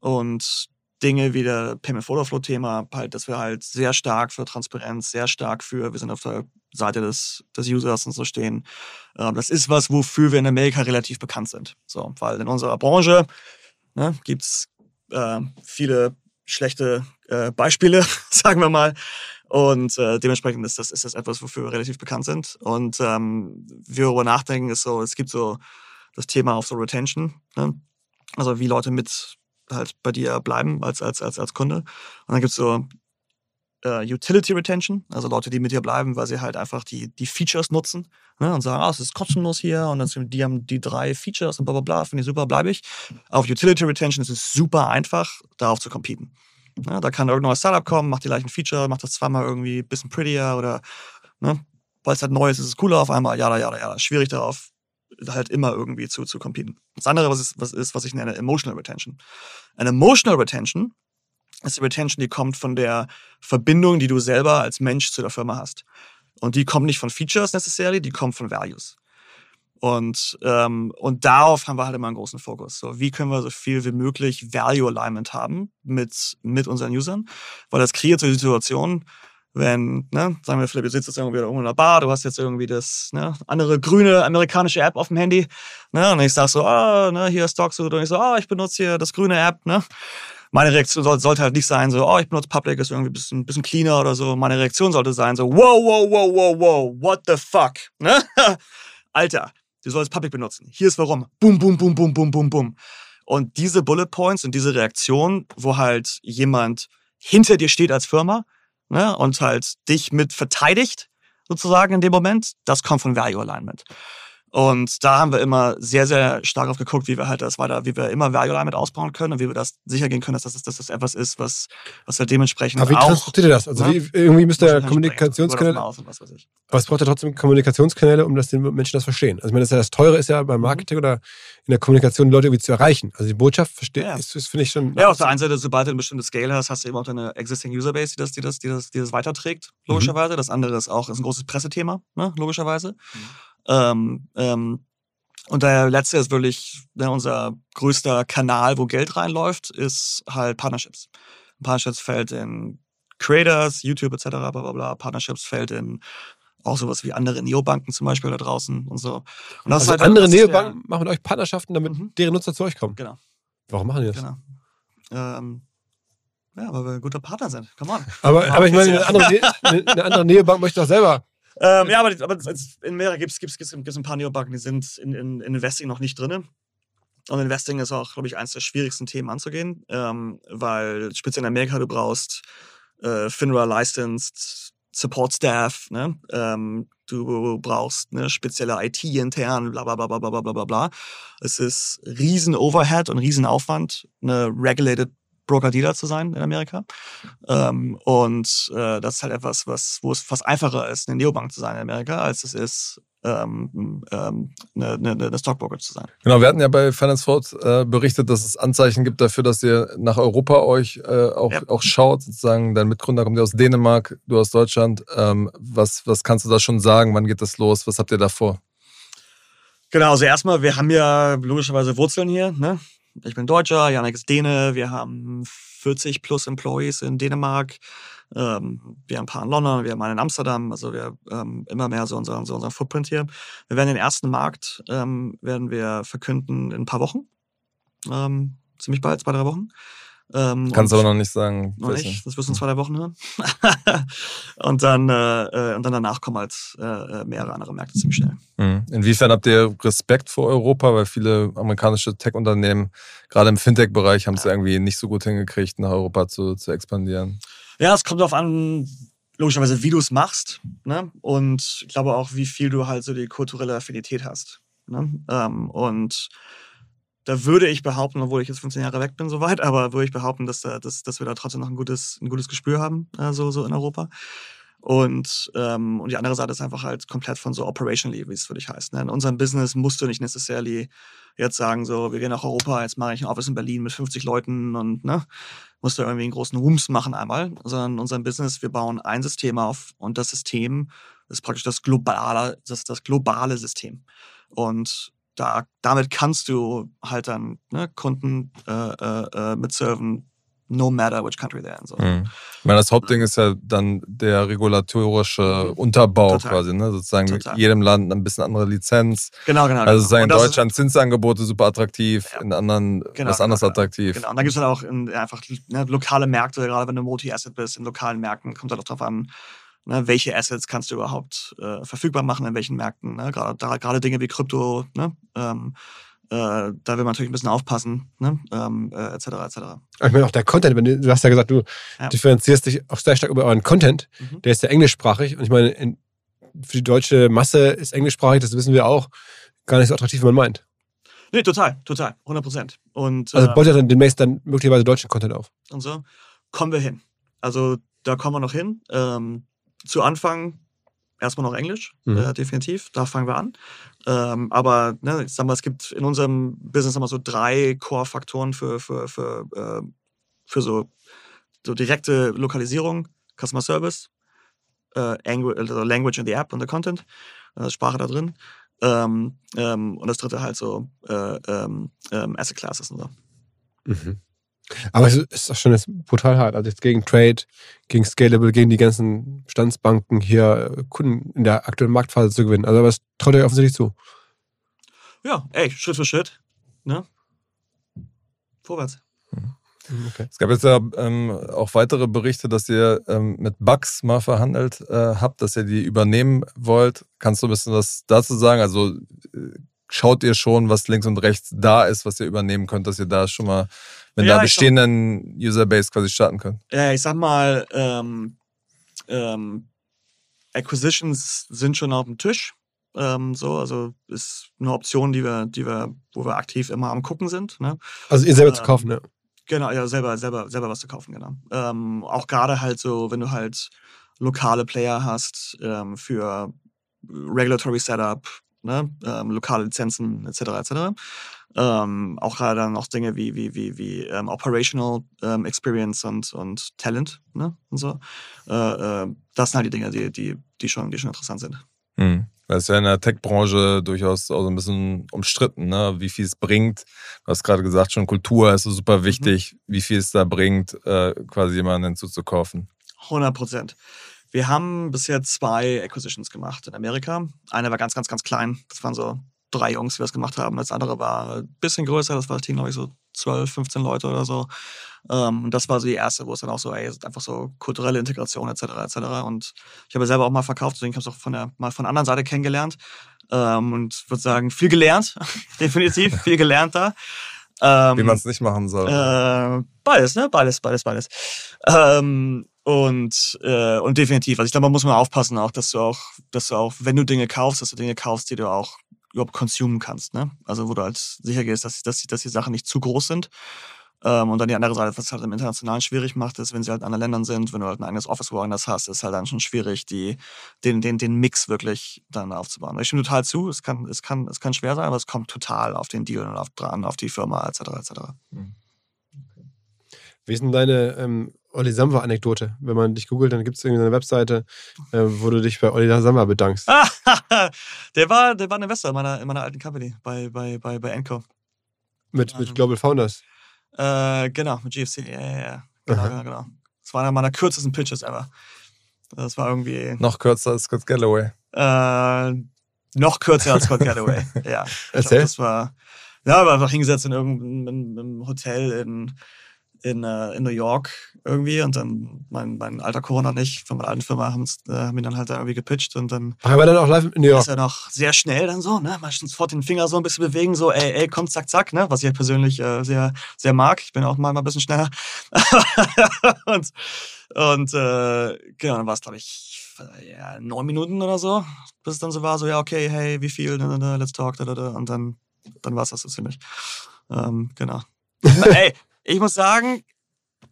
Und Dinge wie der Payment Photo Flow Thema, halt, dass wir halt sehr stark für Transparenz, sehr stark für, wir sind auf der Seite des, des Users und so stehen. Ähm, das ist was, wofür wir in Amerika relativ bekannt sind. So, weil in unserer Branche ne, gibt es äh, viele schlechte äh, Beispiele, sagen wir mal. Und äh, dementsprechend ist das, ist das etwas, wofür wir relativ bekannt sind. Und ähm, wir darüber nachdenken, ist so, es gibt so das Thema auf so Retention. Ne? Also wie Leute mit halt bei dir bleiben als, als, als, als Kunde. Und dann gibt es so äh, Utility Retention, also Leute, die mit dir bleiben, weil sie halt einfach die, die Features nutzen ne, und sagen, ah, es ist kostenlos hier und dann die haben die drei Features und bla bla bla, finde ich super, bleibe ich. Auf Utility Retention ist es super einfach, darauf zu competen. Ja, da kann irgendein neues Startup kommen, macht die gleichen Feature, macht das zweimal irgendwie ein bisschen prettier oder ne, weil es halt neu ist, ist es cooler auf einmal, ja, ja, ja, schwierig darauf halt immer irgendwie zu, zu competen. Das andere, was ist, was ist, was ich nenne Emotional Retention. Eine Emotional Retention ist die Retention, die kommt von der Verbindung, die du selber als Mensch zu der Firma hast. Und die kommt nicht von Features necessarily, die kommt von Values. Und, ähm, und darauf haben wir halt immer einen großen Fokus. So, wie können wir so viel wie möglich Value Alignment haben mit, mit unseren Usern? Weil das kreiert so Situationen, wenn, ne, sagen wir, Philipp, du sitzt jetzt irgendwie irgendwo in der Bar, du hast jetzt irgendwie das ne, andere grüne amerikanische App auf dem Handy, ne, und ich sag so, ah, ne, hier ist Stocksuit, und ich so, ah, ich benutze hier das grüne App, ne. Meine Reaktion sollte, sollte halt nicht sein, so, oh, ich benutze Public, ist irgendwie ein bisschen, bisschen cleaner oder so. Meine Reaktion sollte sein, so, wow, wow, wow, wow, wow, what the fuck, ne? Alter, du sollst Public benutzen. Hier ist warum. Boom, boom, boom, boom, boom, boom, boom. Und diese Bullet Points und diese Reaktion, wo halt jemand hinter dir steht als Firma, ne, und halt dich mit verteidigt, sozusagen in dem Moment, das kommt von Value Alignment. Und da haben wir immer sehr, sehr stark auf geguckt, wie wir halt das weiter, wie wir immer Value Alignment ausbauen können und wie wir das sicher gehen können, dass das, dass das etwas ist, was, was halt dementsprechend Aber wie auch, transportiert ihr das? Also ne? wie, irgendwie müsst ihr Kommunikationskanäle, aber es braucht ja trotzdem Kommunikationskanäle, um dass die Menschen das verstehen. Also ich meine, das, ja das Teure ist ja beim mhm. Marketing mhm. oder in der Kommunikation, die Leute irgendwie zu erreichen. Also die Botschaft versteht, ja. ist, ist finde ich schon... Ja, auf der einen Seite, sobald du ein bestimmtes Scale hast, hast du eben auch deine existing Userbase, die das, die das, die das, die das weiterträgt, mhm. logischerweise. Mhm. Das andere ist auch ist ein großes Pressethema, ne, logischerweise. Mhm. Ähm, ähm, und der letzte ist wirklich ne, unser größter Kanal, wo Geld reinläuft, ist halt Partnerships. Partnerships fällt in Creators, YouTube etc. Bla bla bla. Partnerships fällt in auch sowas wie andere Neobanken zum Beispiel da draußen und so. Und also halt andere Neobanken machen mit euch Partnerschaften, damit mhm. deren Nutzer zu euch kommen. Genau. Warum machen die das? Genau. Ähm, ja, weil wir ein guter Partner sind. Come on. Aber, aber ich meine, eine andere, ne-, eine andere Neobank möchte doch selber ähm, ja, aber, aber in Mera gibt es ein paar Neobanken, die sind in, in, in Investing noch nicht drin. Und Investing ist auch, glaube ich, eines der schwierigsten Themen anzugehen, ähm, weil speziell in Amerika du braust äh, FINRA licensed Support Staff, ne? Ähm, du brauchst eine spezielle IT intern, bla bla bla bla bla bla bla bla. Es ist riesen Overhead und riesen Aufwand, eine regulated Broker-Dealer zu sein in Amerika. Ähm, und äh, das ist halt etwas, was, wo es fast einfacher ist, eine Neobank zu sein in Amerika, als es ist, ähm, ähm, eine, eine, eine Stockbroker zu sein. Genau, wir hatten ja bei Finance Forward äh, berichtet, dass es Anzeichen gibt dafür, dass ihr nach Europa euch äh, auch, ja. auch schaut. Sozusagen, dein Mitgründer kommt ja aus Dänemark, du aus Deutschland. Ähm, was, was kannst du da schon sagen? Wann geht das los? Was habt ihr da vor? Genau, also erstmal, wir haben ja logischerweise Wurzeln hier. Ne? Ich bin Deutscher, Janik ist Däne, wir haben 40 plus Employees in Dänemark. Ähm, wir haben ein paar in London, wir haben einen in Amsterdam, also wir ähm, immer mehr so unseren, so unseren Footprint hier. Wir werden den ersten Markt ähm, werden wir verkünden in ein paar Wochen. Ähm, ziemlich bald, zwei, drei Wochen. Ähm, Kannst aber noch nicht sagen. Noch nicht, das wirst du in zwei, drei Wochen hören. und, dann, äh, äh, und dann danach kommen halt äh, mehrere andere Märkte ziemlich schnell. Mhm. Inwiefern habt ihr Respekt vor Europa? Weil viele amerikanische Tech-Unternehmen, gerade im Fintech-Bereich, haben es ja. irgendwie nicht so gut hingekriegt, nach Europa zu, zu expandieren. Ja, es kommt darauf an, logischerweise, wie du es machst. Ne? Und ich glaube auch, wie viel du halt so die kulturelle Affinität hast. Ne? Ähm, und da würde ich behaupten, obwohl ich jetzt 15 Jahre weg bin, soweit, aber würde ich behaupten, dass, dass, dass wir da trotzdem noch ein gutes, ein gutes Gespür haben, äh, so, so in Europa. Und, ähm, und die andere Seite ist einfach halt komplett von so operationally, wie es für dich heißt. Ne? In unserem Business musst du nicht necessarily jetzt sagen, so, wir gehen nach Europa, jetzt mache ich ein Office in Berlin mit 50 Leuten und ne, musst du irgendwie einen großen Rooms machen einmal, sondern in unserem Business, wir bauen ein System auf und das System ist praktisch das globale, das, das globale System. Und da, damit kannst du halt dann ne, Kunden äh, äh, äh mitserven, no matter which country they're in. So. Mhm. Ich meine, das Hauptding ist ja dann der regulatorische mhm. Unterbau Total. quasi, ne? sozusagen Total. jedem Land ein bisschen andere Lizenz. Genau, genau. Also genau. in Deutschland Zinsangebote super attraktiv, ja. in anderen genau, was anderes genau, attraktiv. Genau, und dann gibt es dann auch in, einfach ne, lokale Märkte, gerade wenn du Multi-Asset bist, in lokalen Märkten kommt es halt auch darauf an, Ne, welche Assets kannst du überhaupt äh, verfügbar machen in welchen Märkten? Ne? Gerade, Dinge wie Krypto, ne? ähm, äh, da will man natürlich ein bisschen aufpassen, ne? ähm, äh, etc. etc. Ich meine auch der Content, du, du hast ja gesagt, du ja. differenzierst dich auch sehr stark über euren Content, mhm. der ist ja englischsprachig und ich meine, in, für die deutsche Masse ist englischsprachig, das wissen wir auch, gar nicht so attraktiv, wie man meint. Nee, total, total, 100 Prozent. also äh, baut ihr dann demnächst dann möglicherweise deutschen Content auf? Und so kommen wir hin. Also da kommen wir noch hin. Ähm, zu Anfang erstmal noch Englisch, mhm. äh, definitiv. Da fangen wir an. Ähm, aber ne, ich sag mal, es gibt in unserem Business immer so drei Core-Faktoren für, für, für, äh, für so, so direkte Lokalisierung, Customer Service, äh, also Language in the App und the Content, äh, Sprache da drin. Ähm, ähm, und das dritte halt so äh, ähm, ähm, Asset Classes und so. Mhm. Aber es ist doch schon jetzt brutal hart. Also jetzt gegen Trade, gegen Scalable, gegen die ganzen Standsbanken hier Kunden in der aktuellen Marktphase zu gewinnen. Also was traut ihr offensichtlich zu? Ja, ey, Schritt für Schritt. Ne? Vorwärts. Mhm. Okay. Es gab jetzt ja ähm, auch weitere Berichte, dass ihr ähm, mit Bugs mal verhandelt äh, habt, dass ihr die übernehmen wollt. Kannst du ein bisschen was dazu sagen? Also äh, schaut ihr schon, was links und rechts da ist, was ihr übernehmen könnt, dass ihr da schon mal mit ja, einer bestehenden Userbase quasi starten könnt? Ja, ich sag mal, ähm, ähm, Acquisitions sind schon auf dem Tisch. Ähm, so, also ist eine Option, die wir, die wir, wo wir aktiv immer am gucken sind. Ne? Also ihr selber zu kaufen, ja. Genau, ja, selber, selber, selber was zu kaufen, genau. Ähm, auch gerade halt so, wenn du halt lokale Player hast ähm, für Regulatory Setup, ne? ähm, lokale Lizenzen etc. etc. Ähm, auch gerade dann noch Dinge wie, wie, wie, wie ähm, Operational ähm, Experience und, und Talent ne? und so. Äh, äh, das sind halt die Dinge, die, die, die, schon, die schon interessant sind. Mhm. Das ist ja in der Tech-Branche durchaus auch so ein bisschen umstritten, ne? wie viel es bringt. Du hast gerade gesagt, schon Kultur ist so super mhm. wichtig, mhm. wie viel es da bringt, äh, quasi jemanden hinzuzukaufen. 100 Prozent. Wir haben bisher zwei Acquisitions gemacht in Amerika. Eine war ganz, ganz, ganz klein. Das waren so drei Jungs, die das gemacht haben. Das andere war ein bisschen größer. Das war das Team, glaube ich, so 12, 15 Leute oder so. Ähm, und das war so die erste, wo es dann auch so, ey, einfach so kulturelle Integration etc. etc. Und ich habe selber auch mal verkauft, deswegen habe ich es auch von der, mal von der anderen Seite kennengelernt. Ähm, und würde sagen, viel gelernt. Definitiv, viel gelernt da. Ähm, Wie man es nicht machen soll. Äh, beides, ne? Beides, beides, beides. Ähm, Und, äh, und definitiv. Also ich glaube, man muss mal aufpassen auch, dass du auch, dass du auch, wenn du Dinge kaufst, dass du Dinge kaufst, die du auch überhaupt konsumen kannst. Ne? Also wo du halt sicher gehst, dass, dass, dass die Sachen nicht zu groß sind. Ähm, und dann die andere Seite, was halt im Internationalen schwierig macht, ist, wenn sie halt in anderen Ländern sind, wenn du halt ein eigenes Office woanders hast, ist halt dann schon schwierig, die, den, den, den Mix wirklich dann aufzubauen. Ich stimme total zu, es kann, es, kann, es kann schwer sein, aber es kommt total auf den Deal und auf, dran, auf die Firma etc. etc. Mhm. Wie ist denn deine ähm, Olli Samba-Anekdote? Wenn man dich googelt, dann gibt es irgendwie eine Webseite, äh, wo du dich bei Olli Samba bedankst. der, war, der war ein Investor in meiner, in meiner alten Company, bei, bei, bei, bei Enco. Mit, mit Global Founders? Äh, genau, mit GFC, ja, ja, ja. Genau, genau, genau. Das war einer meiner kürzesten Pitches ever. Das war irgendwie. Noch kürzer als Scott Galloway. Äh, noch kürzer als Scott Galloway, ja. Erzähl. Glaub, das war. Ja, aber einfach hingesetzt in irgendeinem Hotel in in, äh, in New York irgendwie und dann mein, mein alter Corona und ich von meiner alten Firma haben, äh, haben ihn dann halt da irgendwie gepitcht und dann aber dann auch live in New York. ist er noch sehr schnell dann so, ne, mal sofort den Finger so ein bisschen bewegen, so ey, ey, komm, zack, zack, ne, was ich halt persönlich äh, sehr, sehr mag. Ich bin auch mal, mal ein bisschen schneller. und und äh, genau, dann war es, glaube ich, ja, neun Minuten oder so, bis es dann so war, so, ja, okay, hey, wie viel, let's talk, und dann, dann war es das so ziemlich. Ähm, genau. ey, ich muss sagen,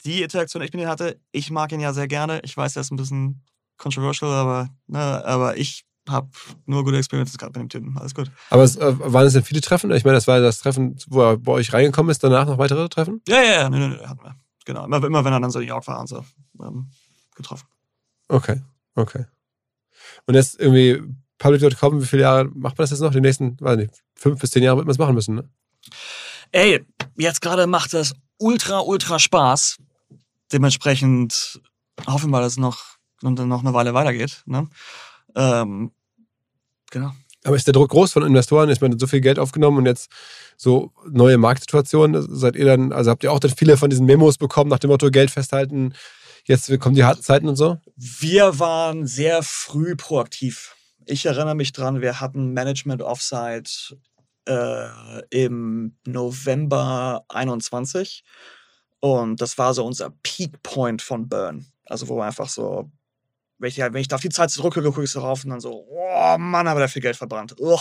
die Interaktion, die ich mit ihm hatte, ich mag ihn ja sehr gerne. Ich weiß, er ist ein bisschen controversial, aber, ne, aber ich habe nur gute Experiences gerade mit dem Typen. Alles gut. Aber es, äh, waren es denn viele Treffen? Ich meine, das war das Treffen, wo er bei euch reingekommen ist, danach noch weitere Treffen? Ja, ja, ja, nee, nee, nee, hatten wir. Genau. Immer, immer wenn er dann so in New York war und so ähm, getroffen. Okay, okay. Und jetzt irgendwie Public.com, wie viele Jahre macht man das jetzt noch? Die nächsten, weiß nicht, fünf bis zehn Jahre wird man es machen müssen, ne? Ey, jetzt gerade macht das ultra, ultra Spaß. Dementsprechend hoffen wir, dass es noch, noch eine Weile weitergeht. Ne? Ähm, genau. Aber ist der Druck groß von Investoren? Ich meine, so viel Geld aufgenommen und jetzt so neue Marktsituationen. Seid ihr dann, also habt ihr auch dann viele von diesen Memos bekommen nach dem Motto Geld festhalten, jetzt kommen die harten Zeiten und so? Wir waren sehr früh proaktiv. Ich erinnere mich dran, wir hatten Management Offsite äh, im November 21. Und das war so unser Peak Point von Burn. Also, wo wir einfach so, wenn ich, wenn ich da auf die Zeit zurückgucke, gucke ich so rauf und dann so, oh Mann, haben wir da viel Geld verbrannt. Ugh.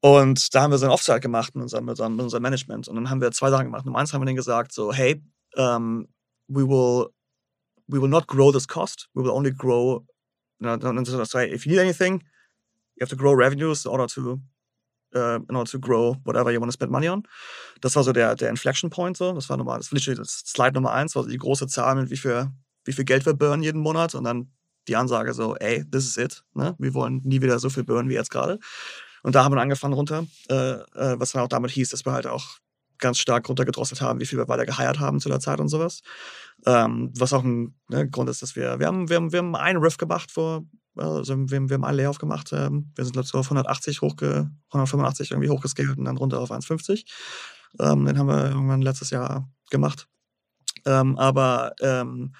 Und da haben wir so ein Offside gemacht mit unserem, mit unserem Management. Und dann haben wir zwei Sachen gemacht. Nummer eins haben wir denen gesagt, so, hey, um, we will we will not grow this cost. We will only grow. No, no, no, if you need anything, you have to grow revenues in order to uh, in order to grow whatever you want to spend money on. Das war so der, der Inflection Point. So. Das war nochmal, das, das Slide Nummer eins, war die große Zahl mit wie viel, wie viel Geld wir burnen jeden Monat und dann die Ansage so, ey, this is it. Ne? Wir wollen nie wieder so viel burnen wie jetzt gerade. Und da haben wir angefangen runter, äh, äh, was dann auch damit hieß, dass wir halt auch ganz stark runtergedrosselt haben, wie viel wir weiter geheiert haben zu der Zeit und sowas. Ähm, was auch ein ne, Grund ist, dass wir, wir haben, wir haben, wir haben einen Riff gemacht vor also wir, wir haben einen Layoff gemacht. Ähm, wir sind, glaube ich, auf 180 hochge 185 irgendwie hochgescaled und dann runter auf 1,50. Ähm, den haben wir irgendwann letztes Jahr gemacht. Ähm, aber, ähm,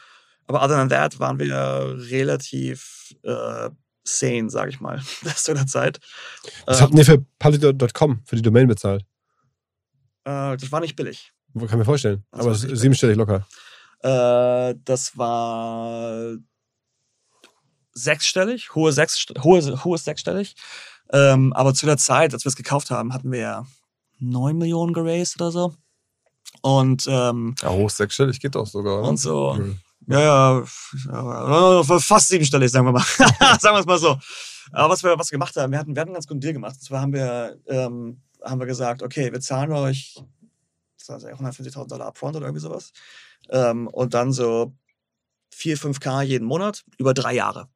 aber other than that waren wir relativ äh, sane, sage ich mal, zu der Zeit. Was habt ihr für public.com für die Domain bezahlt? Äh, das war nicht billig. Kann ich mir vorstellen. Das aber siebenstellig locker. Äh, das war sechsstellig, hohe sechs, hohe, hohes sechsstellig. Ähm, aber zu der Zeit, als wir es gekauft haben, hatten wir ja 9 Millionen geraced oder so. Und ähm, ja, hoch sechsstellig geht doch sogar, oder? Und so. Mhm. Ja, ja, ja, fast siebenstellig, sagen wir mal. sagen wir es mal so. Aber was wir, was wir gemacht haben, wir hatten, wir hatten einen ganz guten Deal gemacht. Und zwar haben wir, ähm, haben wir gesagt, okay, wir zahlen euch 150.000 Dollar upfront oder irgendwie sowas. Ähm, und dann so 4, 5K jeden Monat über drei Jahre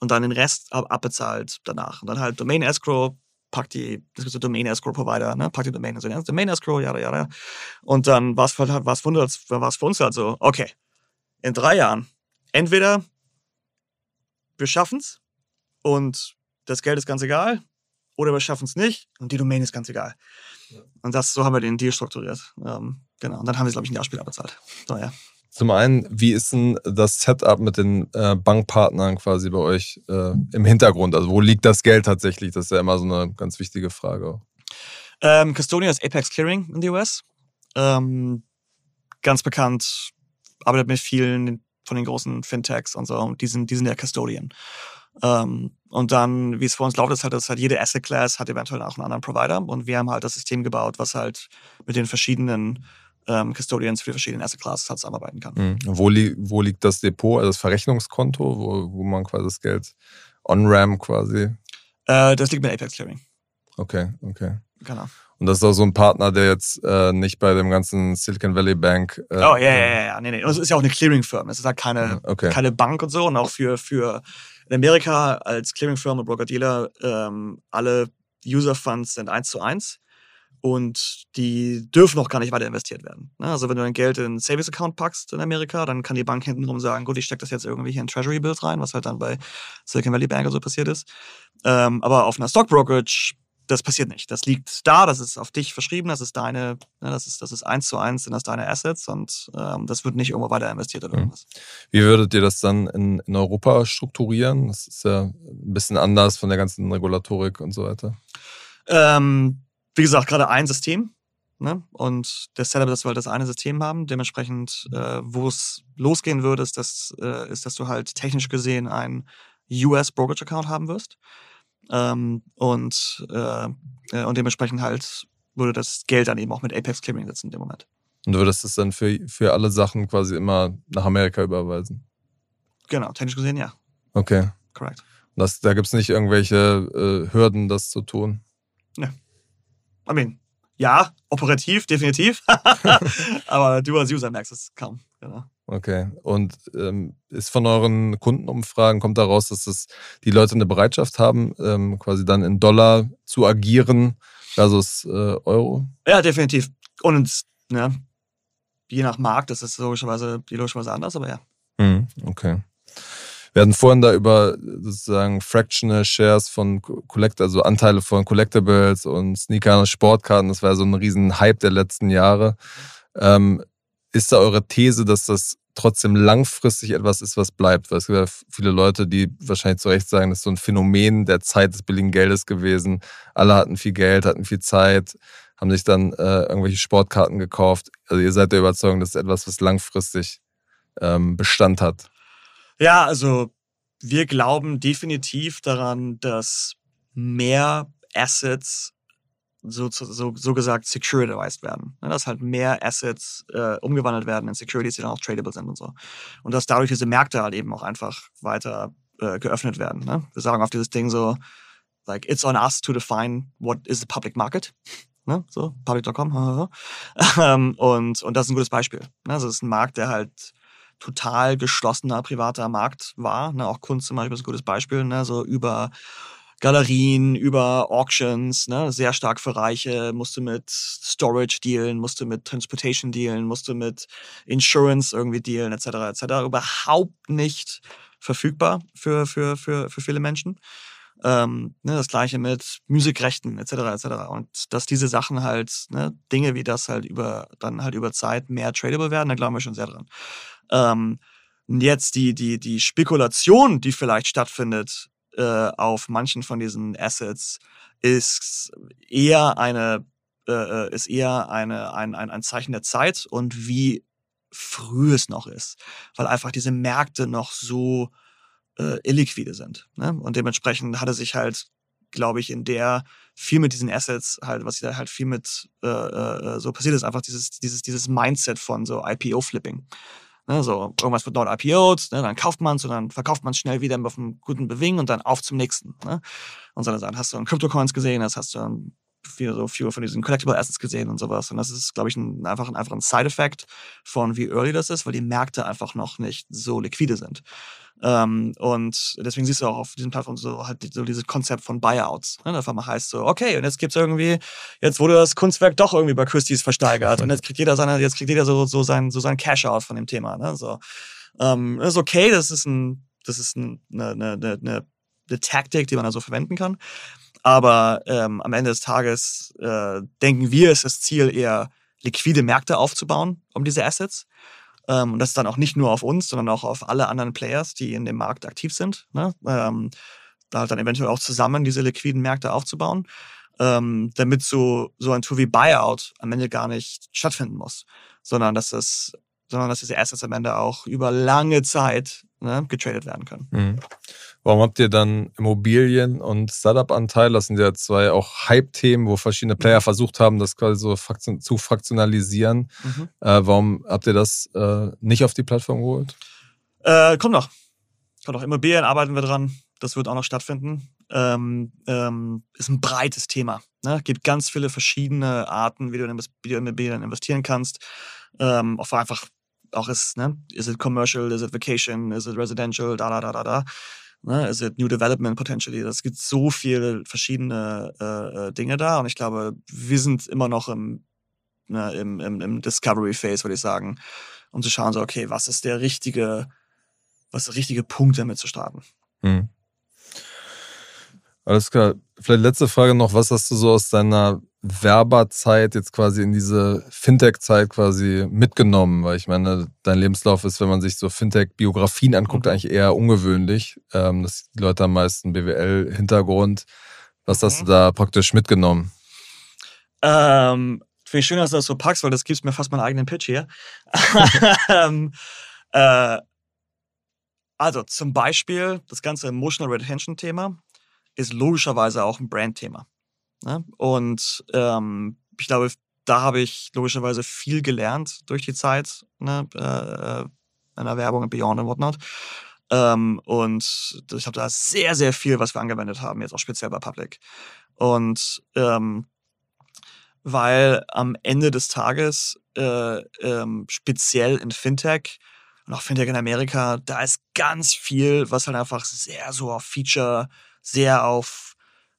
und dann den Rest ab, abbezahlt danach. Und dann halt Domain Escrow, packt die, das ist so Domain Escrow Provider, ne, packt die Domain, also Domain Escrow, ja, ja, ja. Und dann war es für, war's für, war's für uns halt so, okay, in drei Jahren, entweder wir schaffen es und das Geld ist ganz egal, oder wir schaffen es nicht und die Domain ist ganz egal. Und das, so haben wir den Deal strukturiert. Ähm, genau. Und dann haben wir es, glaube ich, ein Jahr später bezahlt. So, ja. Zum einen, wie ist denn das Setup mit den äh, Bankpartnern quasi bei euch äh, im Hintergrund? Also wo liegt das Geld tatsächlich? Das ist ja immer so eine ganz wichtige Frage. Ähm, Custodian ist Apex Clearing in den US. Ähm, ganz bekannt, arbeitet mit vielen von den großen Fintechs und so. Und die sind, die sind der Custodian. Ähm, und dann, wie es vor uns läuft, ist halt, dass halt jede Asset Class hat eventuell auch einen anderen Provider. Und wir haben halt das System gebaut, was halt mit den verschiedenen ähm, Custodians für die verschiedenen Asset Classes halt zusammenarbeiten kann. Mhm. Wo, li wo, liegt das Depot, also das Verrechnungskonto, wo, wo man quasi das Geld on-ram quasi? Äh, das liegt bei Apex Clearing. Okay, okay. Genau. Und das ist auch so ein Partner, der jetzt äh, nicht bei dem ganzen Silicon Valley Bank. Äh, oh, ja, ja, ja, ja. Nee, nee. Und es ist ja auch eine Clearing-Firma. Es ist halt keine, okay. keine Bank und so. Und auch für, für in Amerika als Clearing-Firma und Broker-Dealer, ähm, alle User-Funds sind eins zu eins und die dürfen auch gar nicht weiter investiert werden. Ne? Also wenn du dein Geld in einen Savings-Account packst in Amerika, dann kann die Bank hintenrum sagen, gut, ich stecke das jetzt irgendwie hier in Treasury Bills rein, was halt dann bei Silicon Valley Bank so passiert ist. Ähm, aber auf einer Stock Brokerage das passiert nicht. Das liegt da, das ist auf dich verschrieben, das ist deine, ne, das ist, das ist eins zu eins, sind das deine Assets und ähm, das wird nicht irgendwo weiter investiert oder mhm. irgendwas. Wie würdet ihr das dann in, in Europa strukturieren? Das ist ja ein bisschen anders von der ganzen Regulatorik und so weiter. Ähm, wie gesagt, gerade ein System. Ne? Und der Setup, dass wir halt das eine System haben, dementsprechend, äh, wo es losgehen würde, ist, dass, äh, ist, dass du halt technisch gesehen einen US Brokerage Account haben wirst. Ähm, und, äh, äh, und dementsprechend halt würde das Geld dann eben auch mit Apex Clearing sitzen in dem Moment. Und du würdest es dann für, für alle Sachen quasi immer nach Amerika überweisen? Genau, technisch gesehen ja. Okay. Correct. Das, da gibt es nicht irgendwelche äh, Hürden, das zu tun? Ne. I mean, ja, operativ, definitiv. Aber du als User merkst es kaum. Genau. Okay. Und ähm, ist von euren Kundenumfragen, kommt daraus, dass das die Leute eine Bereitschaft haben, ähm, quasi dann in Dollar zu agieren versus äh, Euro? Ja, definitiv. Und ja, je nach Markt ist es logischerweise, logischerweise anders, aber ja. Mhm, okay. Wir hatten vorhin da über sozusagen Fractional Shares von Collect, also Anteile von Collectibles und Sneakern und Sportkarten. Das war so ein riesen Hype der letzten Jahre. Ähm, ist da eure These, dass das trotzdem langfristig etwas ist, was bleibt? Weil es gibt ja viele Leute, die wahrscheinlich zu Recht sagen, das ist so ein Phänomen der Zeit des billigen Geldes gewesen. Alle hatten viel Geld, hatten viel Zeit, haben sich dann äh, irgendwelche Sportkarten gekauft. Also ihr seid der Überzeugung, das ist etwas, was langfristig ähm, Bestand hat. Ja, also wir glauben definitiv daran, dass mehr Assets so, so, so gesagt securitized werden. Dass halt mehr Assets äh, umgewandelt werden in Securities, die dann auch tradable sind und so. Und dass dadurch diese Märkte halt eben auch einfach weiter äh, geöffnet werden. Ne? Wir sagen auf dieses Ding so, like, it's on us to define what is the public market. Ne? So, public.com. Ähm, und, und das ist ein gutes Beispiel. Ne? Also, es ist ein Markt, der halt total geschlossener privater Markt war. Ne? Auch Kunst zum Beispiel ist ein gutes Beispiel. Ne? So über Galerien, über Auctions, ne, sehr stark für Reiche, musste mit Storage dealen, musste mit Transportation dealen, musste mit Insurance irgendwie dealen, etc., etc. Überhaupt nicht verfügbar für, für, für, für viele Menschen. Ähm, ne, das gleiche mit Musikrechten etc. etc. Und dass diese Sachen halt, ne, Dinge wie das halt über, dann halt über Zeit mehr tradable werden, da glauben wir schon sehr dran. Ähm, jetzt die, die, die Spekulation, die vielleicht stattfindet, äh, auf manchen von diesen Assets ist eher eine äh, äh, ist eher eine, ein, ein, ein Zeichen der Zeit und wie früh es noch ist, weil einfach diese Märkte noch so äh, illiquide sind. Ne? Und dementsprechend hatte sich halt, glaube ich, in der viel mit diesen Assets halt, was da halt viel mit äh, äh, so passiert ist, einfach dieses, dieses, dieses Mindset von so IPO-Flipping. Ne, so, irgendwas wird dort IPO'd, ne, dann kauft man es und dann verkauft man es schnell wieder auf einem guten Bewing und dann auf zum nächsten. Ne? Und so dann hast du in Crypto-Coins gesehen, das hast du viele, so viele von diesen Collectible Assets gesehen und sowas. Und das ist, glaube ich, ein, einfach, ein, einfach ein Side-Effekt von wie early das ist, weil die Märkte einfach noch nicht so liquide sind. Ähm, und deswegen siehst du auch auf diesen Plattformen so halt so dieses Konzept von Buyouts. Ne? Das mal heißt so, okay, und jetzt gibt's irgendwie, jetzt wurde das Kunstwerk doch irgendwie bei Christie's versteigert und jetzt kriegt jeder seine, jetzt kriegt jeder so, so sein, so sein Cash-Out von dem Thema. Ne? So, ähm, das ist okay, das ist ein, das ist ein, eine, eine, eine, eine Taktik, die man also verwenden kann. Aber ähm, am Ende des Tages äh, denken wir, ist das Ziel eher liquide Märkte aufzubauen um diese Assets und das ist dann auch nicht nur auf uns, sondern auch auf alle anderen Players, die in dem Markt aktiv sind. Ne? Ähm, da dann eventuell auch zusammen diese liquiden Märkte aufzubauen, ähm, damit so, so ein Tool wie Buyout am Ende gar nicht stattfinden muss, sondern dass das sondern dass diese Assets am Ende auch über lange Zeit ne, getradet werden können. Mhm. Warum habt ihr dann Immobilien und Startup-Anteil? Das sind ja zwei auch Hype-Themen, wo verschiedene Player mhm. versucht haben, das quasi so zu fraktionalisieren. Mhm. Äh, warum habt ihr das äh, nicht auf die Plattform geholt? Äh, kommt noch. Kommt noch. Immobilien arbeiten wir dran. Das wird auch noch stattfinden. Ähm, ähm, ist ein breites Thema. Ne? Gibt ganz viele verschiedene Arten, wie du in Immobilien investieren kannst. Ähm, auch einfach auch ist, ne? Is it commercial, is it vacation, is it residential, da da da da da. Ne, it New Development potentially? Es gibt so viele verschiedene äh, äh, Dinge da und ich glaube, wir sind immer noch im, ne, im, im, im Discovery Phase, würde ich sagen, um zu schauen, so, okay, was ist der richtige, was ist der richtige Punkt, damit zu starten? Hm. Alles klar. Vielleicht letzte Frage noch, was hast du so aus deiner Werberzeit jetzt quasi in diese Fintech-Zeit quasi mitgenommen? Weil ich meine, dein Lebenslauf ist, wenn man sich so Fintech-Biografien anguckt, mhm. eigentlich eher ungewöhnlich. Ähm, dass die Leute am meisten BWL-Hintergrund. Was hast mhm. du da praktisch mitgenommen? Ähm, Finde ich schön, dass du das so packst, weil das gibt mir fast meinen eigenen Pitch hier. ähm, äh, also zum Beispiel das ganze Emotional Retention-Thema ist logischerweise auch ein Brand-Thema. Ne? Und ähm, ich glaube, da habe ich logischerweise viel gelernt durch die Zeit ne? äh, in der Werbung Beyond und whatnot. Ähm, und ich habe da sehr, sehr viel, was wir angewendet haben, jetzt auch speziell bei Public. Und ähm, weil am Ende des Tages äh, ähm, speziell in Fintech und auch Fintech in Amerika, da ist ganz viel, was halt einfach sehr so auf Feature, sehr auf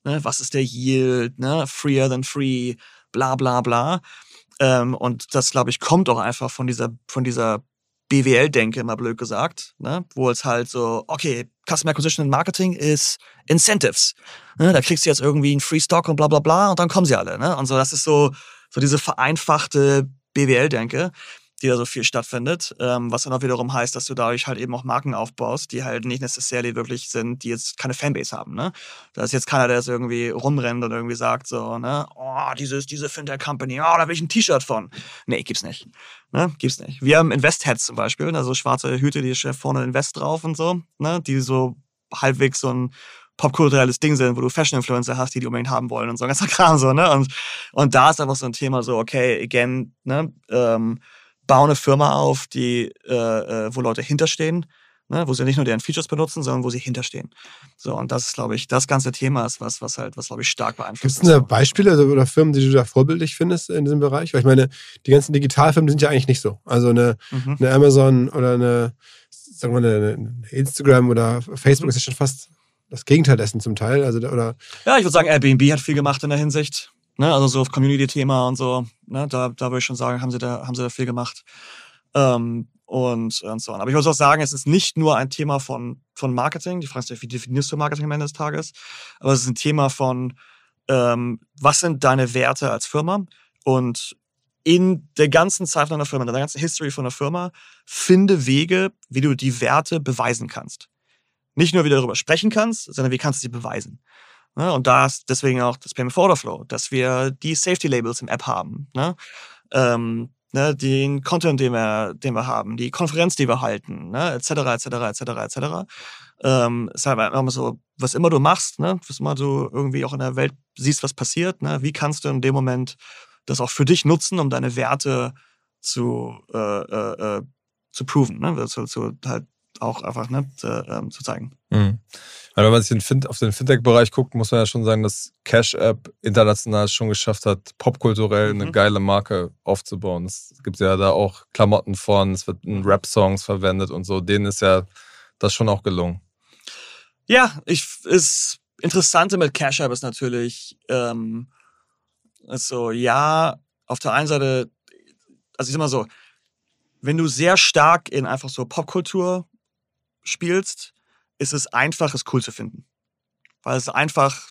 ne, was ist der Yield, ne, freer than free, bla bla bla. Ähm, und das, glaube ich, kommt auch einfach von dieser, von dieser BWL-Denke, mal blöd gesagt, ne? wo es halt so, okay, Customer Acquisition and Marketing ist Incentives. Ne? Da kriegst du jetzt irgendwie einen Free Stock und bla bla bla und dann kommen sie alle. Ne? Und so, das ist so, so diese vereinfachte BWL-Denke die da so viel stattfindet, ähm, was dann auch wiederum heißt, dass du dadurch halt eben auch Marken aufbaust, die halt nicht necessarily wirklich sind, die jetzt keine Fanbase haben, ne? Da ist jetzt keiner, der jetzt irgendwie rumrennt und irgendwie sagt so, ne, oh, dieses, diese Fintech-Company, oh, da will ich ein T-Shirt von. Nee, gibt's nicht. Ne? Gibt's nicht. Wir haben Invest-Heads zum Beispiel, also schwarze Hüte, die steht vorne Invest drauf und so, ne, die so halbwegs so ein popkulturelles Ding sind, wo du Fashion-Influencer hast, die die unbedingt haben wollen und so ein ganzer Kram so, ne? Und, und da ist einfach so ein Thema so, okay, again, ne, ähm, baue eine Firma auf, die, äh, äh, wo Leute hinterstehen, ne, wo sie nicht nur deren Features benutzen, sondern wo sie hinterstehen. So, und das ist, glaube ich, das ganze Thema ist was, was halt, was, glaube ich, stark beeinflusst. Gibt es da Beispiele oder Firmen, die du da vorbildlich findest in diesem Bereich? Weil ich meine, die ganzen Digitalfirmen sind ja eigentlich nicht so. Also eine, mhm. eine Amazon oder eine, sagen wir mal, eine Instagram oder Facebook mhm. ist ja schon fast das Gegenteil dessen zum Teil. Also, oder ja, ich würde sagen, Airbnb hat viel gemacht in der Hinsicht. Ne, also so auf Community-Thema und so, ne, da, da würde ich schon sagen, haben sie da, haben sie da viel gemacht. Ähm, und, und so. Aber ich muss auch sagen, es ist nicht nur ein Thema von, von Marketing. Die Frage ist, wie definierst du Marketing am Ende des Tages? Aber es ist ein Thema von, ähm, was sind deine Werte als Firma? Und in der ganzen Zeit von einer Firma, in der ganzen History von einer Firma, finde Wege, wie du die Werte beweisen kannst. Nicht nur, wie du darüber sprechen kannst, sondern wie kannst du sie beweisen. Ne? Und da ist deswegen auch das Payment for Order Flow, dass wir die Safety Labels im App haben. Ne? Ähm, ne, den Content, den wir, den wir haben, die Konferenz, die wir halten, ne, etc., etc., etc., etc. Ähm, ist halt immer so, was immer du machst, ne, was immer du irgendwie auch in der Welt siehst, was passiert, ne, wie kannst du in dem Moment das auch für dich nutzen, um deine Werte zu, äh, äh, äh zu proven, ne, zu, zu halt auch einfach ne, zu, ähm, zu zeigen. Mhm. Also wenn man sich fin auf den Fintech-Bereich guckt, muss man ja schon sagen, dass Cash App international schon geschafft hat, popkulturell mhm. eine geile Marke aufzubauen. Es gibt ja da auch Klamotten von, es wird in Rap-Songs verwendet und so. Denen ist ja das schon auch gelungen. Ja, ich ist Interessante mit Cash App ist natürlich ähm, ist so, ja, auf der einen Seite, also ich sag mal so, wenn du sehr stark in einfach so Popkultur spielst, ist es einfach, es cool zu finden. Weil es einfach,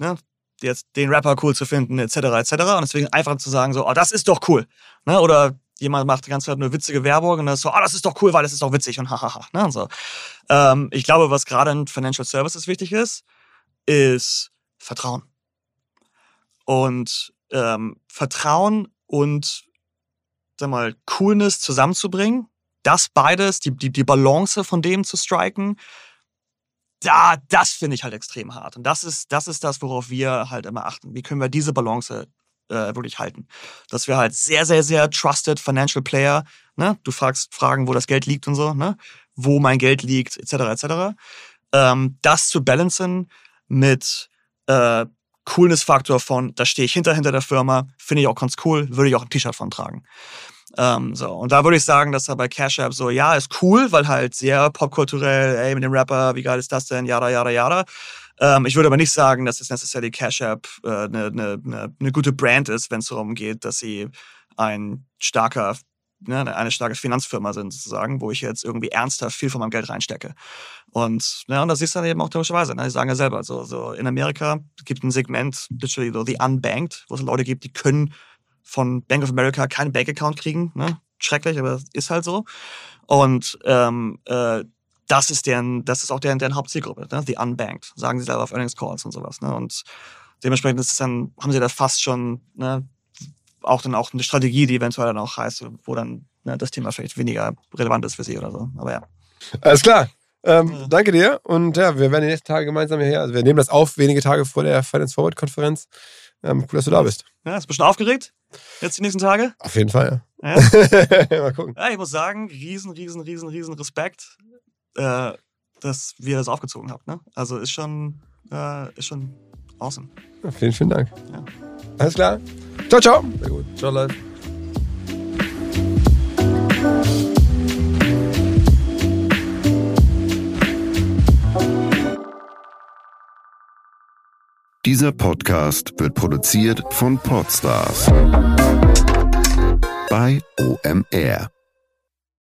ne, jetzt den Rapper cool zu finden, etc., etc. Und deswegen einfach zu sagen, so, oh, das ist doch cool. Ne? Oder jemand macht die ganze Zeit nur witzige Werbung und dann ist so, oh, das ist doch cool, weil das ist doch witzig und hahaha. Ne? Und so. Ähm, ich glaube, was gerade in Financial Services wichtig ist, ist Vertrauen. Und ähm, Vertrauen und sag mal, Coolness zusammenzubringen, das beides, die, die, die Balance von dem zu striken, da, das finde ich halt extrem hart. Und das ist, das ist das, worauf wir halt immer achten. Wie können wir diese Balance äh, wirklich halten? Dass wir halt sehr, sehr, sehr trusted Financial Player, ne? Du fragst Fragen, wo das Geld liegt und so, ne? Wo mein Geld liegt, etc., etc. Ähm, das zu balancen mit äh, Coolness-Faktor von, da stehe ich hinter, hinter der Firma, finde ich auch ganz cool, würde ich auch ein T-Shirt von tragen. Ähm, so. Und da würde ich sagen, dass er bei Cash App so, ja, ist cool, weil halt sehr popkulturell, ey, mit dem Rapper, wie geil ist das denn, jada, jada, jada. Ähm, ich würde aber nicht sagen, dass es necessarily Cash App eine äh, ne, ne, ne, ne gute Brand ist, wenn es darum geht, dass sie ein starker ne, eine starke Finanzfirma sind, sozusagen, wo ich jetzt irgendwie ernsthaft viel von meinem Geld reinstecke. Und, ja, und das du dann eben auch typischerweise. Ne? Die sagen ja selber, so, so in Amerika gibt es ein Segment, literally so the unbanked, wo es Leute gibt, die können von Bank of America keinen Bankaccount kriegen. Ne? Schrecklich, aber ist halt so. Und ähm, äh, das ist deren, das ist auch deren, deren Hauptzielgruppe, ne? die unbanked, sagen sie selber auf Earnings Calls und sowas. Ne? Und dementsprechend ist es dann, haben sie da fast schon ne, auch dann auch eine Strategie, die eventuell dann auch heißt, wo dann ne, das Thema vielleicht weniger relevant ist für sie oder so. Aber ja. Alles klar. Ähm, ja. Danke dir. Und ja, wir werden die nächsten Tage gemeinsam hierher. Also wir nehmen das auf, wenige Tage vor der Finance Forward Konferenz. Ähm, cool, dass du da bist. Ja, ist ein bisschen aufgeregt. Jetzt die nächsten Tage? Auf jeden Fall, ja. ja? Mal gucken. Ja, ich muss sagen, riesen, riesen, riesen, riesen Respekt, äh, dass wir das aufgezogen habt. Ne? Also ist schon, äh, ist schon awesome. Ja, vielen, vielen Dank. Ja. Alles klar. Ciao, ciao. Sehr gut. Ciao, live. Dieser Podcast wird produziert von Podstars bei OMR.